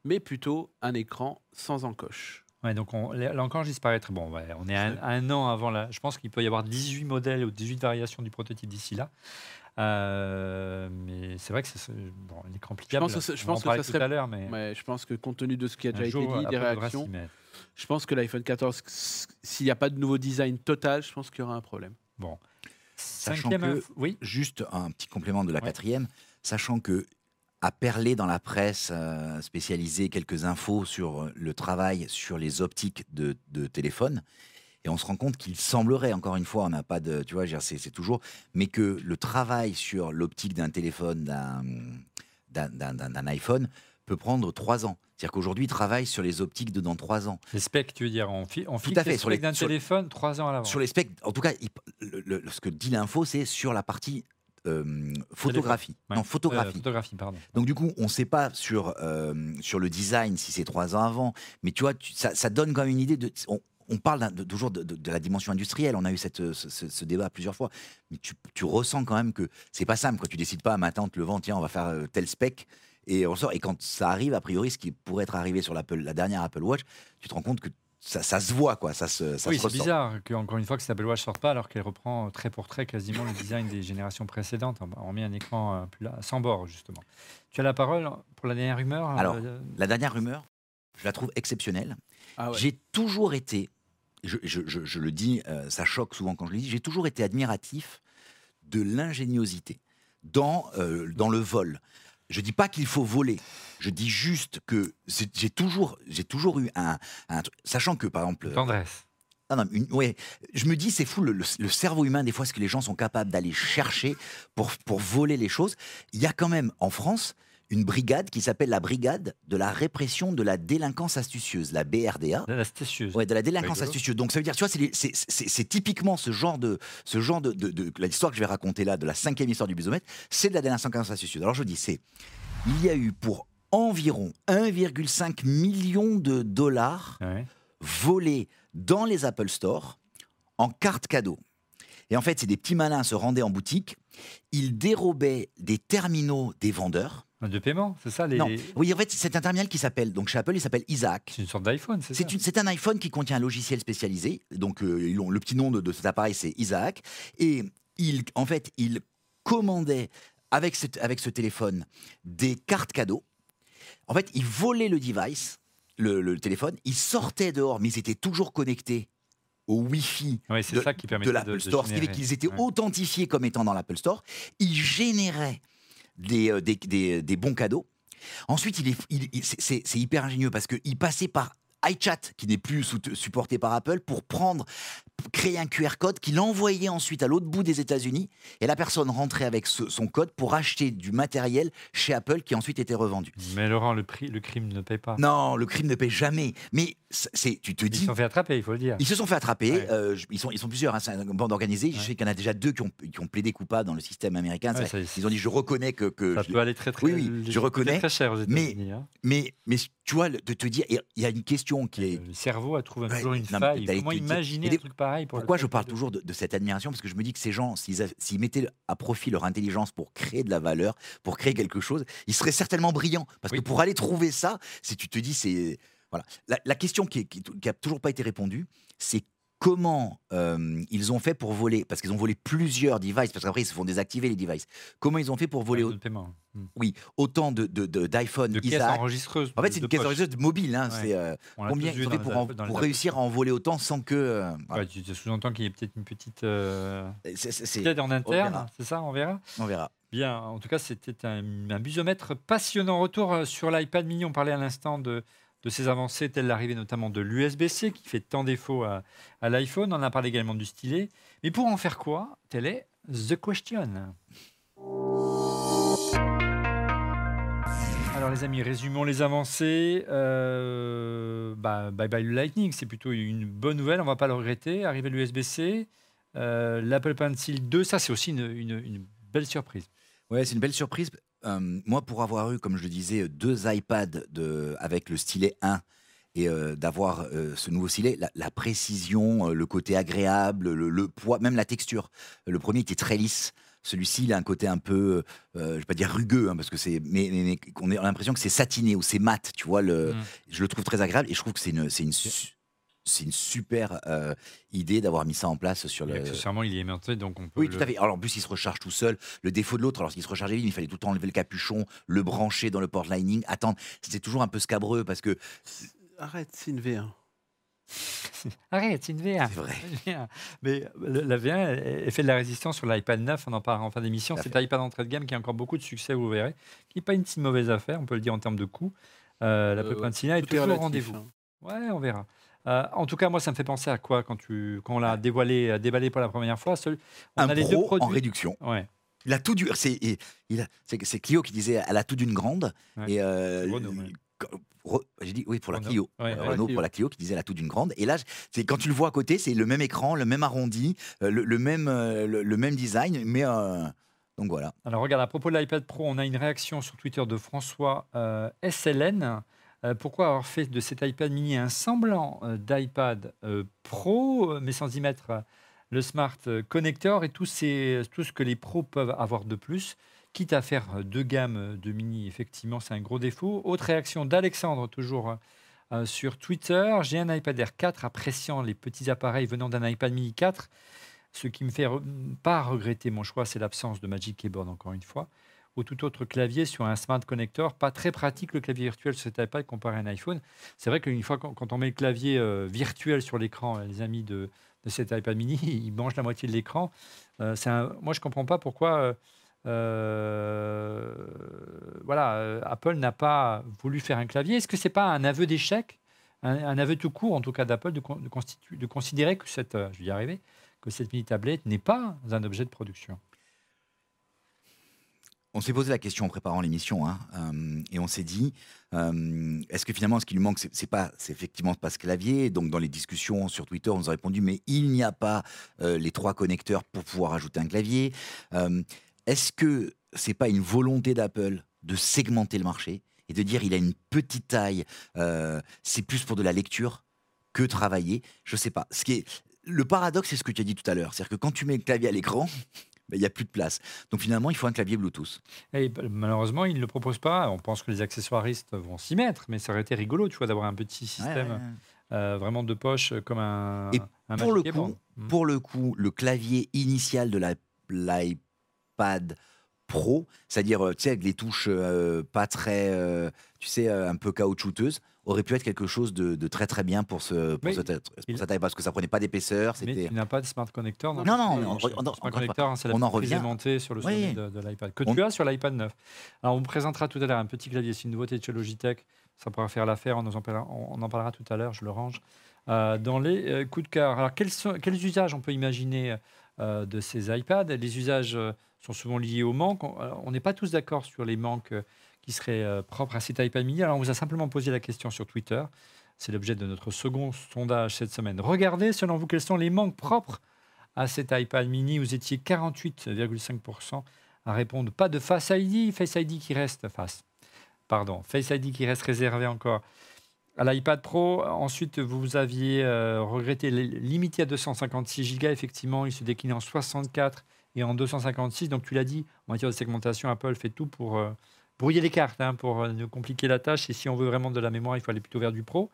mais plutôt un écran sans encoche. Ouais, donc on, encore, disparaître. Bon, ouais, on est un, un an avant là. Je pense qu'il peut y avoir 18 modèles ou 18 variations du prototype d'ici là. Euh, mais c'est vrai que c'est bon, l'écran pliable. pense que je va en pense que ça tout serait- à l'heure, mais Ouais, je pense que compte tenu de ce qui a déjà été dit, Apple des réactions, je pense que l'iPhone 14, s'il n'y a pas de nouveau design total, je pense qu'il y aura un problème. Sachant Cinquième que- oui. Juste un petit complément de la Ouais. quatrième, sachant que a perlé dans la presse euh, spécialisée quelques infos sur le travail sur les optiques de, de téléphone. Et on se rend compte qu'il semblerait, encore une fois, on n'a pas de, tu vois, c'est toujours, mais que le travail sur l'optique d'un téléphone, d'un iPhone, peut prendre trois ans. C'est-à-dire qu'aujourd'hui, ils travaillent sur les optiques de dans trois ans. Les specs, tu veux dire, on, fi Tout à fait, les sur les- specs d'un téléphone trois ans à l'avance. Sur les specs, en tout cas, il- le- le- ce que dit l'info, c'est sur la partie euh, photographie. Ouais. Non, Euh, photographie. photographie, pardon. Donc du coup, on ne sait pas sur, euh, sur le design si c'est trois ans avant, mais tu vois, tu- ça, ça donne quand même une idée de... On, on parle de- toujours de, de- de la dimension industrielle, on a eu cette, ce, ce- ce débat plusieurs fois, mais tu, tu ressens quand même que c'est pas simple, quand tu décides pas matin en te levant, tiens, on va faire tel spec, et on sort, et quand ça arrive, a priori, ce qui pourrait être arrivé sur la dernière Apple Watch, tu te rends compte que ça, ça se voit, quoi, ça se, ça oui, c'est bizarre qu'encore une fois que Apple Watch sorte pas alors qu'elle reprend trait pour trait quasiment le design des générations précédentes. On remet un écran euh, plus là, sans bord justement. Tu as la parole pour la dernière rumeur Alors, euh, La dernière rumeur, je la trouve exceptionnelle. Ah ouais. J'ai toujours été, je, je- je- je le dis, euh, ça choque souvent quand je le dis, j'ai toujours été admiratif de l'ingéniosité dans, euh, dans le vol. Je dis pas qu'il faut voler. Je dis juste que j'ai toujours, toujours eu un, sachant que par exemple, tendresse. ah non, une- ouais, je me dis c'est fou le, le- le cerveau humain des fois ce que les gens sont capables d'aller chercher pour pour voler les choses. Il y a quand même en France une brigade qui s'appelle la brigade de la répression de la délinquance astucieuse, la BRDA. La astucieuse. Ouais, de la délinquance Rigolo. astucieuse. Donc ça veut dire, tu vois, c'est typiquement ce genre de, ce genre de, de- de- l'histoire que je vais raconter là, de la cinquième histoire du bisomètre, c'est de la délinquance astucieuse. Alors je dis, c'est, il y a eu pour environ 1,5 million de dollars Ouais. volés dans les Apple Store en carte cadeau. Et en fait, c'est des petits malins se rendaient en boutique, ils dérobaient des terminaux des vendeurs. De paiement, c'est ça les... Non, oui, en fait, c'est un terminal qui s'appelle, donc chez Apple, il s'appelle Isaac. C'est une sorte d'iPhone, c'est ça C'est un iPhone qui contient un logiciel spécialisé. Donc, euh, ils ont- le petit nom de, de cet appareil, c'est Isaac. Et il, en fait, il commandait avec, ce, avec ce téléphone des cartes cadeaux. En fait, ils volaient le device, le, le téléphone, ils sortaient dehors, mais ils étaient toujours connectés au Wi-Fi Ouais, de l'Apple Store, ce qui fait qu'ils étaient authentifiés comme étant dans l'Apple Store. Ils généraient des, euh, des, des- des bons cadeaux. Ensuite, il est, il- c'est- c'est hyper ingénieux parce qu'il passait par iChat, qui n'est plus supporté par Apple, pour prendre, créer un QR code qu'il envoyait ensuite à l'autre bout des États-Unis. Et la personne rentrait avec ce- son code pour acheter du matériel chez Apple qui ensuite était revendu. Mais Laurent, le, prix, le crime ne paye pas. Non, le crime ne paye jamais. Mais c'est, tu te Ils dis, se sont fait attraper, il faut le dire. ils se sont fait attraper. Ouais. euh, ils, sont, ils sont plusieurs. hein, c'est une bande organisée. Je sais qu'il y en a déjà deux qui ont, qui ont plaidé coupable dans le système américain. Ouais, C'est- ça- ils ont dit je reconnais que. que Ça je peut aller très très Oui, oui, je reconnais, très cher aux mais- hein. mais, mais tu vois, de te dire, il y a une question qui est. Le cerveau a trouvé toujours une non, faille. Comment imaginer un truc pareil? Pour Pourquoi je parle de- toujours de, de cette admiration Parce que je me dis que ces gens, s'ils mettaient à profit leur intelligence pour créer de la valeur, pour créer quelque chose, ils seraient certainement brillants. Parce Oui. que pour aller trouver ça, si tu te dis, c'est. Voilà. La, la question qui, est- qui, qui a toujours pas été répondue, c'est comment euh, ils ont fait pour voler, parce qu'ils ont volé plusieurs devices, parce qu'après ils se font désactiver les devices. Comment ils ont fait pour voler Ouais, au- de paiement. Hmm. oui, autant de, de- de- d'iPhone De caisse Isaac enregistreuse. En fait, c'est une caisse enregistreuse mobile. Hein, Ouais. c'est, euh, combien ils ont fait pour, en- réussir à en voler autant sans que. euh, voilà. Ouais, tu sous-entends qu'il y ait peut-être une petite euh, C'est- en interne, c'est ça, on verra? on verra. Bien, en tout cas, c'était un, un busomètre passionnant. Retour sur l'iPad mini, on parlait à l'instant de, de ses avancées, telles l'arrivée notamment de l'USB-C, qui fait tant défaut à, l'iPhone. On a parlé également du stylet. Mais pour en faire quoi? Telle est the question. Alors les amis, résumons les avancées. Euh, bah, bye bye le Lightning, c'est plutôt une bonne nouvelle, on va pas le regretter. Arrivée l'USB-C, euh, l'Apple Pencil 2, ça c'est aussi une, une- une belle surprise. Ouais, c'est une belle surprise. Euh, moi, pour avoir eu, comme je le disais, deux iPads de, avec le stylet 1 et euh, d'avoir euh, ce nouveau stylet, la, la précision, le côté agréable, le, le poids, même la texture. Le premier était très lisse. Celui-ci, il a un côté un peu, je vais pas dire rugueux, hein, parce que c'est, mais, mais- mais on a l'impression que c'est satiné ou c'est mat, tu vois. Le, Mm. Je le trouve très agréable et je trouve que c'est une, c'est une, su- c'est une super euh, idée d'avoir mis ça en place sur le. accessoirement, il est aimanté, donc on peut. Oui, le- tout à fait. Alors en plus, il se recharge tout seul. Le défaut de l'autre, alors qu'il se rechargeait vite, il fallait tout le temps enlever le capuchon, le brancher dans le port Lightning, attendre. C'était toujours un peu scabreux parce que Arrête, c'est une V1. Arrête, c'est une V1. c'est vrai. VR. Mais le- la V1, elle, elle fait de la résistance sur l'iPad 9, on en parlera en fin d'émission. Tout à Cet fait. iPad entrée de gamme qui a encore beaucoup de succès, vous verrez, qui n'est pas une si mauvaise affaire, on peut le dire en termes de coût. Euh, L'Apple Euh, 1 est toujours au rendez-vous. hein. Ouais, on verra. Euh, en tout cas, moi, ça me fait penser à quoi quand, tu, quand on l'a dévoilé, euh, déballé pour la première fois Celui- on Un a les deux pro en produits. réduction. Ouais. Il a tout du. C'est Clio qui disait elle a tout d'une grande. Ouais. Et euh, Renault, ouais. J'ai dit oui pour la. Clio. Renault pour la Clio qui disait elle a tout d'une grande. Et là, c'est quand tu le vois à côté, c'est le même écran, le même arrondi, le, le même, le, le même design, mais euh, donc voilà. Alors regarde, à propos de l'iPad Pro, on a une réaction sur Twitter de François SLN. Euh, pourquoi avoir fait de cet iPad mini un semblant euh, d'iPad euh, Pro, mais sans y mettre le Smart Connector et tout, ce que les pros peuvent avoir de plus Quitte à faire deux gammes de mini, effectivement, c'est un gros défaut. Autre réaction d'Alexandre, toujours sur Twitter. J'ai un iPad Air 4 appréciant les petits appareils venant d'un iPad mini 4. Ce qui me fait pas regretter mon choix, c'est l'absence de Magic Keyboard, encore une fois. Ou tout autre clavier sur un Smart Connector. Pas très pratique le clavier virtuel sur cet iPad comparé à un iPhone. C'est vrai qu'une fois, quand on met le clavier euh, virtuel sur l'écran, les amis de, de cet iPad mini, ils mangent la moitié de l'écran. Euh, moi, je ne comprends pas pourquoi. euh, voilà, Apple n'a pas voulu faire un clavier. Est-ce que c'est pas un aveu d'échec, un, aveu tout court, en tout cas d'Apple, de, de considérer que cette, je vais y arriver, que cette mini tablette n'est pas un objet de production? On s'est posé la question en préparant l'émission, hein, euh, et on s'est dit, euh, est-ce que finalement, ce qui lui manque, c'est pas, c'est effectivement pas ce clavier. Donc, dans les discussions sur Twitter, on nous a répondu, mais il n'y a pas euh, les trois connecteurs pour pouvoir ajouter un clavier. Est-ce que c'est pas une volonté d'Apple de segmenter le marché et de dire, il a une petite taille, c'est plus pour de la lecture que travailler? Je sais pas. Ce qui est le paradoxe, c'est ce que tu as dit tout à l'heure, c'est-à-dire que quand tu mets le clavier à l'écran, il n'y a plus de place. Donc finalement, il faut un clavier Bluetooth. Et malheureusement, ils ne le proposent pas. On pense que les accessoiristes vont s'y mettre, mais ça aurait été rigolo, tu vois, d'avoir un petit système Ouais, euh, vraiment de poche euh, comme un. Et un pour le coup, Mm. Pour le coup, le clavier initial de la- l'iPad pro, c'est-à-dire euh, tu sais avec les touches euh, pas très, euh, tu sais un peu caoutchouteuses, aurait pu être quelque chose de, de très très bien pour ce pour cette, pour cette parce que ça prenait pas d'épaisseur, Mais tu n'as pas de smart connector Non, non, Oui, on- je- on- on- smart on- connector, hein, c'est la on en revient. sur le Oui. sommet de, de l'iPad que On- tu as sur l'iPad 9. Alors, on vous présentera tout à l'heure un petit clavier, c'est une nouveauté de chez Logitech. Ça pourra faire l'affaire, on, en parlera- on en parlera tout à l'heure, je le range. Euh, dans les euh, coups de cœur, alors quels, sont- quels usages on peut imaginer euh, de ces iPads? Les usages sont souvent liés au manque. On n'est pas tous d'accord sur les manques qui seraient euh, propres à cet iPad mini. Alors, on vous a simplement posé la question sur Twitter. C'est l'objet de notre second sondage cette semaine. Regardez, selon vous, quels sont les manques propres à cet iPad mini. Vous étiez 48,5% à répondre pas de Face ID, Face ID qui reste face. Pardon, Face ID qui reste réservé encore à l'iPad Pro. Ensuite, vous aviez euh, regretté limité à 256 Go. Effectivement, il se décline en 64 et en 256. Donc, tu l'as dit, en matière de segmentation, Apple fait tout pour euh, brouiller les cartes, hein, pour euh, nous compliquer la tâche. Et si on veut vraiment de la mémoire, il faut aller plutôt vers du Pro.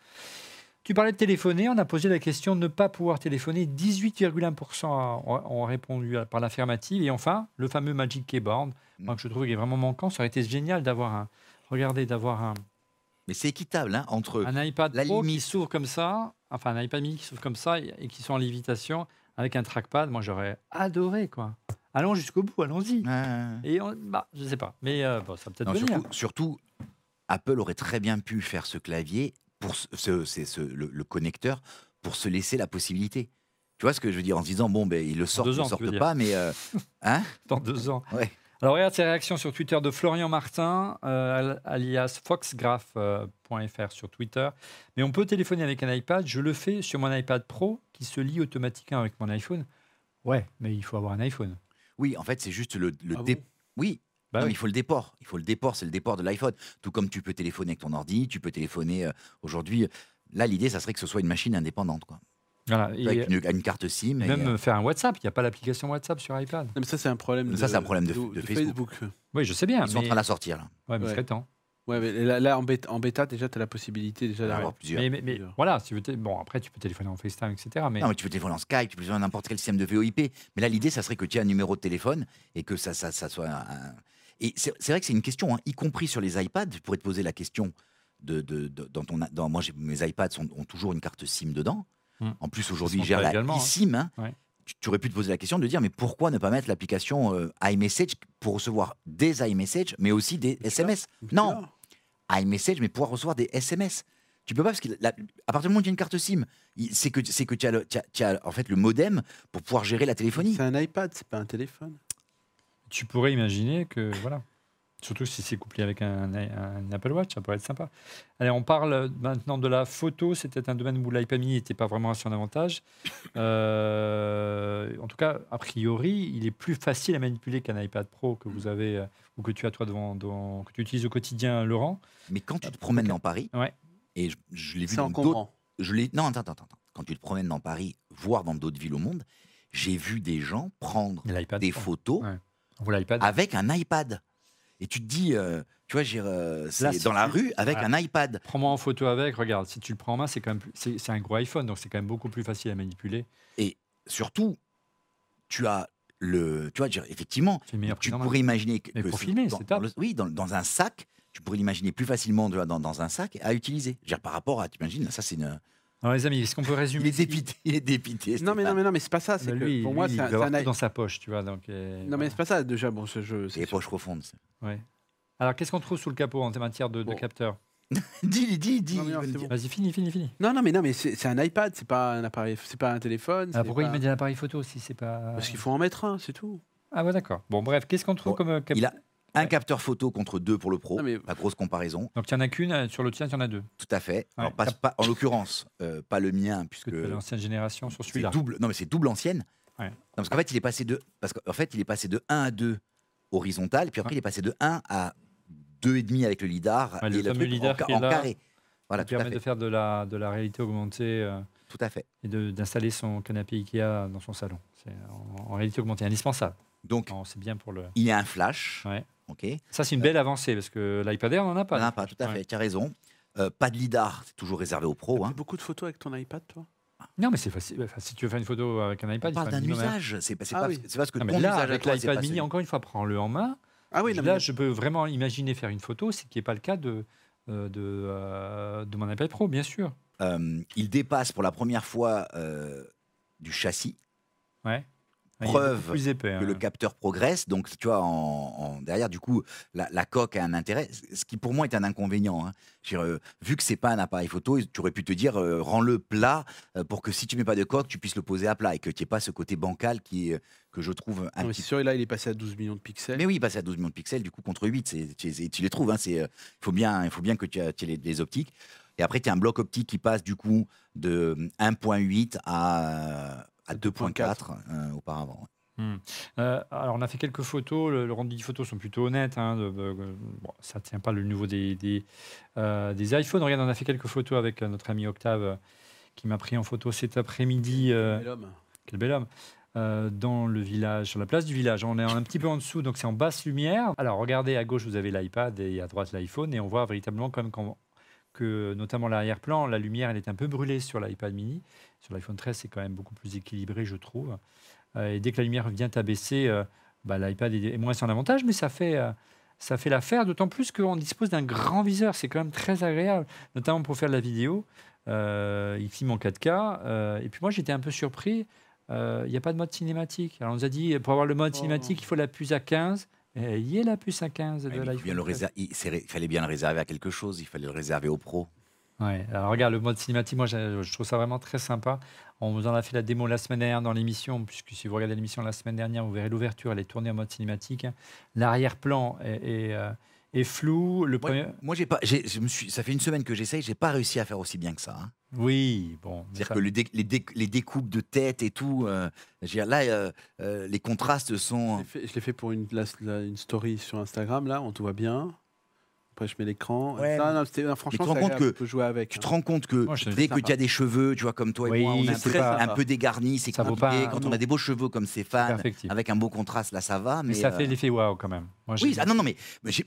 Tu parlais de téléphoner, on a posé la question de ne pas pouvoir téléphoner. 18,1% ont répondu par l'affirmative. Et enfin, le fameux Magic Keyboard, moi, que je trouve qu'il est vraiment manquant. Ça aurait été génial d'avoir un, regardez, d'avoir un, mais c'est équitable hein, entre un iPad la Pro qui limite. s'ouvre comme ça, enfin un iPad mini qui s'ouvre comme ça et, et qui sont en lévitation avec un trackpad. Moi, j'aurais adoré, quoi. Allons jusqu'au bout, allons-y. Ouais. Et on, bah, je sais pas, mais euh, bon, ça peut-être venir. surtout, surtout, Apple aurait très bien pu faire ce clavier pour ce, ce- ce- le, le connecteur pour se laisser la possibilité. Tu vois ce que je veux dire en se disant bon ben il le sort, deux il le ans, tu sorte veux dire. pas, mais euh, hein? Dans deux ans. Ouais. Alors, regarde ces réactions sur Twitter de Florian Martin, euh, al- alias foxgraph.fr sur Twitter. Mais on peut téléphoner avec un iPad. Je le fais sur mon iPad Pro qui se lie automatiquement avec mon iPhone. Ouais, mais il faut avoir un iPhone. Oui, en fait c'est juste le, le Ah dé- bon? Oui. Bah non, mais il faut le déport. Il faut le déport, c'est le déport de l'iPhone. Tout comme tu peux téléphoner avec ton ordi, tu peux téléphoner euh, aujourd'hui. Là, l'idée, ça serait que ce soit une machine indépendante, quoi. Voilà. Et avec une, une carte SIM. et, même euh, euh, faire un WhatsApp. Il n'y a pas l'application WhatsApp sur iPad. Non, mais ça, c'est un problème. Ça, c'est un problème de- de Facebook. Oui, je sais bien. ils sont en train de la sortir là. Ouais, mais Ouais. il serait temps. Ouais, mais là, là, en, bêta, en bêta, déjà, tu as la possibilité déjà d'avoir. avoir plusieurs. Mais, mais- mais Plusieurs. voilà, si vous té- bon, après, tu peux téléphoner en FaceTime, etc. Mais Non, mais tu peux téléphoner en Skype, tu peux téléphoner n'importe quel système de VoIP. Mais là, l'idée, ça serait que tu aies un numéro de téléphone et que ça, ça, ça soit un. Et c'est vrai que c'est une question, hein, y compris sur les iPads. Je pourrais te poser la question de, de- de- dans ton. Dans, moi, mes iPads sont- ont toujours une carte SIM dedans. Hmm. En plus, aujourd'hui, j'ai pas la également, hein. eSIM. hein. Ouais. Tu, tu aurais pu te poser la question de dire, mais pourquoi ne pas mettre l'application euh, iMessage pour recevoir des iMessage, mais aussi des SMS? Non, iMessage, mais pouvoir recevoir des SMS. Tu peux pas parce que la- à partir du moment où tu as une carte SIM, c'est que c'est que tu as, le- tu as- tu as, en fait le modem pour pouvoir gérer la téléphonie. C'est un iPad, c'est pas un téléphone. tu pourrais imaginer que. Voilà. Surtout si c'est couplé avec un, un Apple Watch, ça pourrait être sympa. Allez, on parle maintenant de la photo. C'était un domaine où l'iPad mini n'était pas vraiment à son avantage. Euh, en tout cas, a priori, il est plus facile à manipuler qu'un iPad Pro que vous avez euh, ou que tu as toi devant, devant- que tu utilises au quotidien, Laurent. Mais quand tu te promènes dans Paris, Ouais. et je, je l'ai vu dans d'autres, je l'ai non attends, attends attends quand tu te promènes dans Paris, voire dans d'autres villes au monde, j'ai vu des gens prendre des photos Ouais. Avec un iPad. Et tu te dis, euh, tu vois, j'ai, euh, c'est Là, dans la rue avec Voilà. un iPad. Prends-moi en photo avec. Regarde, si tu le prends en main, c'est quand même plus- c'est c'est un gros iPhone, donc c'est quand même beaucoup plus facile à manipuler. Surtout, tu as le, tu vois, je veux dire, effectivement, C'est une meilleure tu prise en main. pourrais imaginer que, Mais que pour filmer, dans, c'est dans top. le- oui, dans, dans un sac, tu pourrais l'imaginer plus facilement tu vois, dans, dans un sac à utiliser. Je veux dire, par rapport à, tu imagines, ça c'est une. Alors les amis, est-ce qu'on peut Il résumer est dépité, il est dépité. Non, mais non, mais non, mais c'est pas ça. C'est Bah, que lui, pour moi, lui, c'est il un, un dans sa poche, tu vois. Donc, euh, Non, mais c'est pas ça. Déjà, bon, ce jeu. C'est les poches profondes. ouais. Alors, qu'est-ce qu'on trouve sous le capot en matière de, de Bon. capteur? Dis, dis, dis. Il bon. Vas-y, fini, fini, fini. Non, non, mais non, mais c'est c'est un iPad. C'est pas un appareil. C'est pas un téléphone. C'est pourquoi pas- il met des appareils photo si c'est pas. Parce qu'il faut en mettre un, c'est tout. Ah, ouais, d'accord. Bon, bref, qu'est-ce qu'on trouve Bon, comme euh, cap- Il a un Ouais. capteur photo contre deux pour le pro. Mais- La grosse comparaison. Donc, il n'y en a qu'une, euh, sur le tien, il y en a deux. Tout à fait. Alors, Ouais. pas- pas- en l'occurrence, euh, pas le mien, puisque as l'ancienne génération sur c'est celui-là. double. Non, mais c'est double ancienne. Ouais. Non, parce qu'en fait, il est passé de. Parce qu'en fait, il est passé de 1 à 2 horizontal, puis après, Ouais. il est passé de 1 à 2,5 avec le lidar Ouais, et le le fameux truc lidar en, ca- qui est en là, carré. Voilà, qui tout à permet fait. de faire de la, de la réalité augmentée euh, Tout à fait. et d'installer son canapé Ikea dans son salon. C'est en, en réalité augmentée, indispensable. Donc, C'est bien pour le. il y a un flash. Ouais. Ça, c'est une belle avancée parce que l'iPad Air, on n'en a pas. Pas, pas, tout à Ouais. fait. Tu as raison. Euh, pas de lidar, c'est toujours réservé aux pros. Hein. beaucoup de photos avec ton iPad, toi? Non, mais c'est facile. Enfin, si tu veux faire une photo avec un On iPad, il parle d'un usage. C'est pas, Ah pas, oui. c'est parce que ton là, usage avec l'iPad pas mini, encore une fois, prends-le en main. Ah oui, non, là, mais- je peux vraiment imaginer faire une photo, ce qui n'est pas le cas de, euh, de, euh, de mon iPad Pro, bien sûr. Euh, il dépasse pour la première fois euh, du châssis. Ouais. Il est Preuve beaucoup plus épais. que le hein. capteur progresse. Donc, tu vois, en, en- derrière, du coup, la, la coque a un intérêt, ce qui pour moi est un inconvénient. hein. Dire, euh, vu que c'est pas un appareil photo, tu aurais pu te dire, euh, rends-le plat euh, pour que si tu mets pas de coque, tu puisses le poser à plat et que tu n'aies pas ce côté bancal qui est, que je trouve un Non, mais petit sûr, là, il est passé à 12 millions de pixels. mais oui, passer à 12 millions de pixels, du coup, contre 8, c'est, tu, les trouves. hein, c'est, euh, il faut bien, il faut bien que tu aies, tu aies les, les optiques. Et après, tu as un bloc optique qui passe du coup de 1.8 à, à 2.4 euh, auparavant. Euh, alors, on a fait quelques photos. Le, le rendu des photos sont plutôt honnêtes. hein, de- de- bon, ça ne tient pas le niveau des, des, euh, des iPhones. Regarde, on a fait quelques photos avec notre ami Octave euh, qui m'a pris en photo cet après-midi. euh, Et l'homme. quel bel homme euh, dans le village, sur la place du village. On est un petit peu en dessous, donc c'est en basse lumière. Alors regardez, à gauche, vous avez l'iPad et à droite l'iPhone, et on voit véritablement quand- que, notamment l'arrière-plan, la lumière, elle est un peu brûlée sur l'iPad mini. Sur l'iPhone 13, c'est quand même beaucoup plus équilibré, je trouve. Euh, et dès que la lumière vient à baisser, euh, bah, l'iPad est, moins en avantage, mais ça fait, euh, ça fait l'affaire, d'autant plus qu'on dispose d'un grand viseur. C'est quand même très agréable, notamment pour faire de la vidéo. Euh, il filme en 4K. euh, et puis moi, j'étais un peu surpris. euh, Il n'y a pas de mode cinématique. Alors on nous a dit, pour avoir le mode Oh. cinématique, il faut la puce à 15. Et il y a la puce à 15 de Ouais, mais il, faut l'iPhone. bien le 13. réser- il, il fallait bien le réserver à quelque chose, il fallait le réserver au pro. Ouais, alors regarde, le mode cinématique, moi je, trouve ça vraiment très sympa. On vous en a fait la démo la semaine dernière dans l'émission, puisque si vous regardez l'émission la semaine dernière, vous verrez l'ouverture, elle est tournée en mode cinématique. L'arrière-plan est, est, euh, est flou. Le Moi, premier... moi, j'ai pas, j'ai- je me suis, ça fait une semaine que j'essaye, j'ai pas réussi à faire aussi bien que ça. hein. Oui, bon. C'est-à-dire ça- que le dé- les, dé- les découpes de tête et tout, euh, là, euh, euh, les contrastes Je sont. l'ai fait, je l'ai fait pour une, la- la- une story sur Instagram, là, on te voit bien. Après, je mets l'écran. Ouais, Ça, non, c'était- non, te franchement, rends compte que tu peux jouer avec. Tu hein. te rends compte que Moi, dès que tu as des cheveux, tu vois, comme toi et Oui, moi, on est un peu, un peu dégarnis, c'est Ça vaut compliqué. pas- Quand non. on a des beaux cheveux comme ces fans, perfectible. avec un beau contraste, là, ça va. Mais, Mais, ça euh, fait l'effet waouh quand même. Moi, Oui, ah non, non, mais,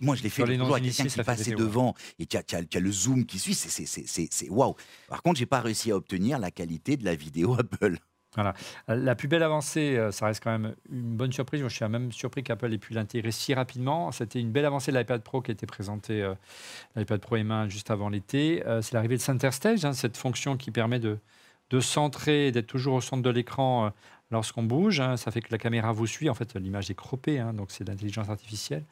moi je l'ai fait toujours avec non-initiés, quelqu'un qui passait devant et qui a, qui a- qui a le zoom qui suit, c'est- c'est- c'est c'est- c'est waouh. Par contre, j'ai pas réussi à obtenir la qualité de la vidéo Apple. Euh, La plus belle avancée, euh, ça reste quand même une bonne surprise. Je suis même surpris qu'Apple ait pu l'intégrer si rapidement. C'était une belle avancée de l'iPad Pro qui a été présentée, euh, l'iPad Pro M1 juste avant l'été. C'est l'arrivée de Center Stage, hein, cette fonction qui permet de, centrer, d'être toujours au centre de l'écran lorsqu'on bouge. hein. Ça fait que la caméra vous suit. En fait, l'image est croppée, hein, donc c'est de l'intelligence artificielle.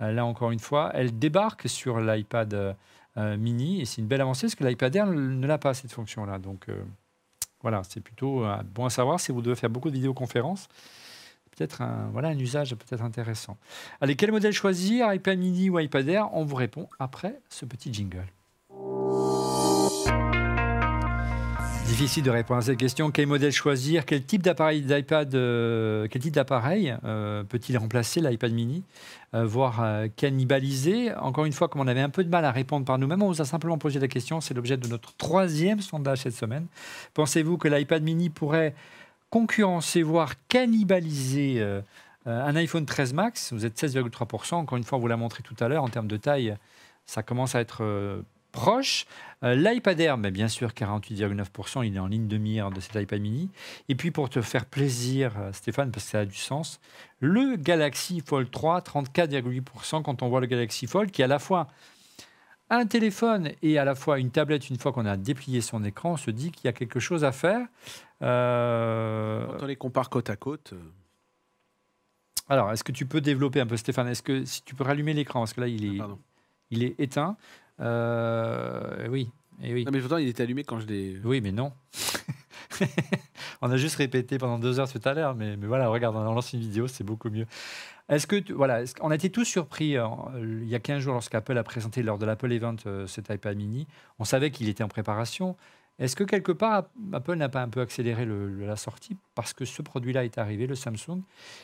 Là, encore une fois, elle débarque sur l'iPad mini et c'est une belle avancée parce que l'iPad Air ne l'a pas, cette fonction-là. Donc, voilà, c'est plutôt euh, bon à savoir si vous devez faire beaucoup de vidéoconférences. Peut-être un, usage peut-être intéressant. Allez, quel modèle choisir? iPad mini ou iPad Air? On vous répond après ce petit jingle. Difficile de répondre à cette question. Quel modèle choisir? Quel type d'appareil d'iPad euh, Quel type d'appareil euh, peut-il remplacer l'iPad mini? Euh, Voire cannibaliser? Encore une fois, comme on avait un peu de mal à répondre par nous-mêmes, on vous a simplement posé la question. C'est l'objet de notre troisième sondage cette semaine. Pensez-vous que l'iPad mini pourrait concurrencer, voire cannibaliser un iPhone 13 Max? Vous êtes 16,3%. Encore une fois, on vous l'a montré tout à l'heure. En termes de taille, ça commence à être proche. Euh, L'iPad Air, mais bien sûr, 48,9%, il est en ligne de mire de cet iPad mini. Et puis, pour te faire plaisir, euh, Stéphane, parce que ça a du sens, le Galaxy Fold 3, 34,8%, quand on voit le Galaxy Fold, qui est à la fois un téléphone et à la fois une tablette, une fois qu'on a déplié son écran, on se dit qu'il y a quelque chose à faire. Euh, Quand on les compare côte à côte, alors, est-ce que tu peux développer un peu, Stéphane? Est-ce que si tu peux rallumer l'écran, parce que là, il est, pardon. il est éteint. Euh, oui, et oui. Non, mais pourtant, il était allumé quand je l'ai. Oui, mais non. on a juste répété pendant deux heures tout à l'heure, mais, mais voilà, regarde, on lance une vidéo, c'est beaucoup mieux. Est-ce que, tu- voilà, qu'on a été tous surpris euh, il y a 15 jours lorsqu'Apple a présenté lors de l'Apple Event euh, cet iPad mini On savait qu'il était en préparation. Est-ce que quelque part, Apple n'a pas un peu accéléré le- le- la sortie parce que ce produit-là est arrivé, le Samsung,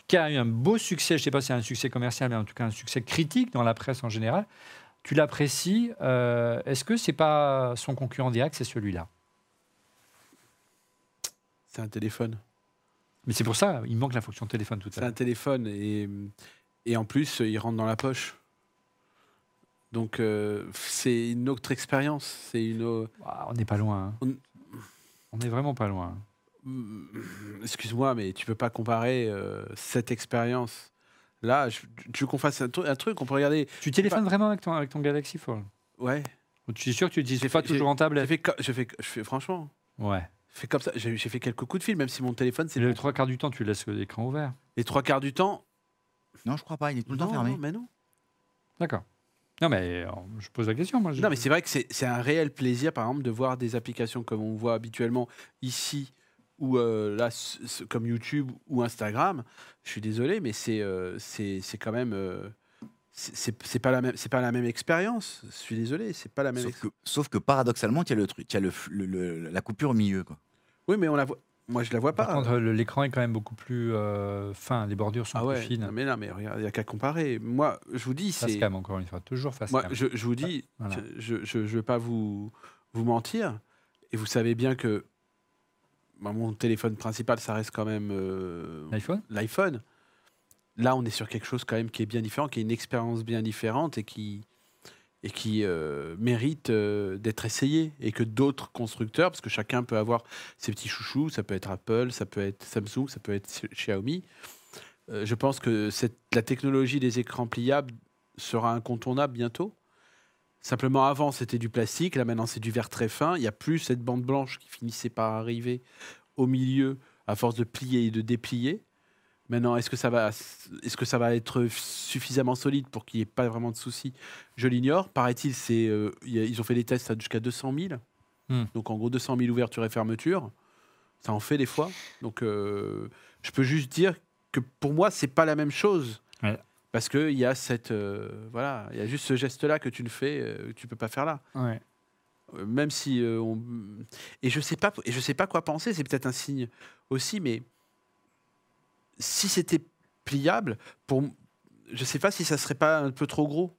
qui a eu un beau succès, je ne sais pas si c'est un succès commercial, mais en tout cas un succès critique dans la presse en général. Tu l'apprécies. euh, Est-ce que c'est pas son concurrent direct, c'est celui-là? C'est un téléphone. Mais c'est pour ça, il manque la fonction téléphone tout à C'est l'heure. un téléphone et, et en plus, il rentre dans la poche. Donc, euh, c'est une autre expérience. C'est une. Ah, on n'est pas loin. hein. On- n'est vraiment pas loin. Mm, Excuse-moi, mais tu peux pas comparer euh, cette expérience Là, je- tu veux qu'on fasse un, tru- un truc On peut regarder. Tu téléphones vraiment avec ton, avec ton Galaxy Fold Ouais. Ou Tu es sûr que tu l'utilises J'ai pas fait- toujours en J'ai tablette fait, co- je fais, je fais, franchement, Ouais. je fais comme ça. J'ai fait quelques coups de fil, même si mon téléphone, c'est Le bon. trois quarts du temps, tu laisses l'écran ouvert. les trois quarts du temps. Non, je crois pas, il est tout le temps Non, fermé. non, mais non. D'accord. Non, mais euh, je pose la question. Moi, je- Non, mais c'est vrai que c'est c'est un réel plaisir, par exemple, de voir des applications comme on voit habituellement ici ou euh, là, comme YouTube ou Instagram. Je suis désolé, mais c'est euh, c'est c'est quand même. euh, c'est- pas la même c'est pas la même expérience. Je suis désolé, c'est pas la même. Sauf que, sauf que paradoxalement, tu as, le truc, tu as le, le- le- la coupure au milieu. Quoi. Oui, mais on la voit. Moi, je la vois pas. Par contre, le- l'écran est quand même beaucoup plus euh, fin. Les bordures sont ah plus ouais. fines. non, mais non, mais regarde, il y a qu'à comparer. Moi, je vous dis, Face c'est. cam, encore une fois. Toujours face Moi, cam. je, je vous dis, Voilà. je ne je, je veux pas vous, vous mentir, et vous savez bien que bah, mon téléphone principal, ça reste quand même euh, L'iPhone? l'iPhone. Là, on est sur quelque chose quand même qui est bien différent, qui est une expérience bien différente et qui, et qui euh, mérite euh, d'être essayé. Et que d'autres constructeurs, parce que chacun peut avoir ses petits chouchous, ça peut être Apple, ça peut être Samsung, ça peut être Xiaomi. Euh, je pense que cette, la technologie des écrans pliables sera incontournable bientôt. Simplement, avant, c'était du plastique. Là, maintenant, c'est du verre très fin. Il n'y a plus cette bande blanche qui finissait par arriver au milieu à force de plier et de déplier. Maintenant, est-ce que ça va, est-ce que ça va être suffisamment solide pour qu'il n'y ait pas vraiment de soucis? Je l'ignore. Paraît-il, c'est, euh, ils ont fait des tests jusqu'à 200 000. Hmm. Donc, en gros, 200 000 ouvertures et fermetures. Ça en fait des fois. Donc, euh, je peux juste dire que pour moi, c'est pas la même chose. Ouais. Parce qu'il y a cette, euh, voilà, il y a juste ce geste-là que tu ne fais, euh, que tu peux pas faire là. Ouais. Euh, même si euh, on... et je sais pas et je sais pas quoi penser c'est peut-être un signe aussi mais si c'était pliable pour je sais pas si ça serait pas un peu trop gros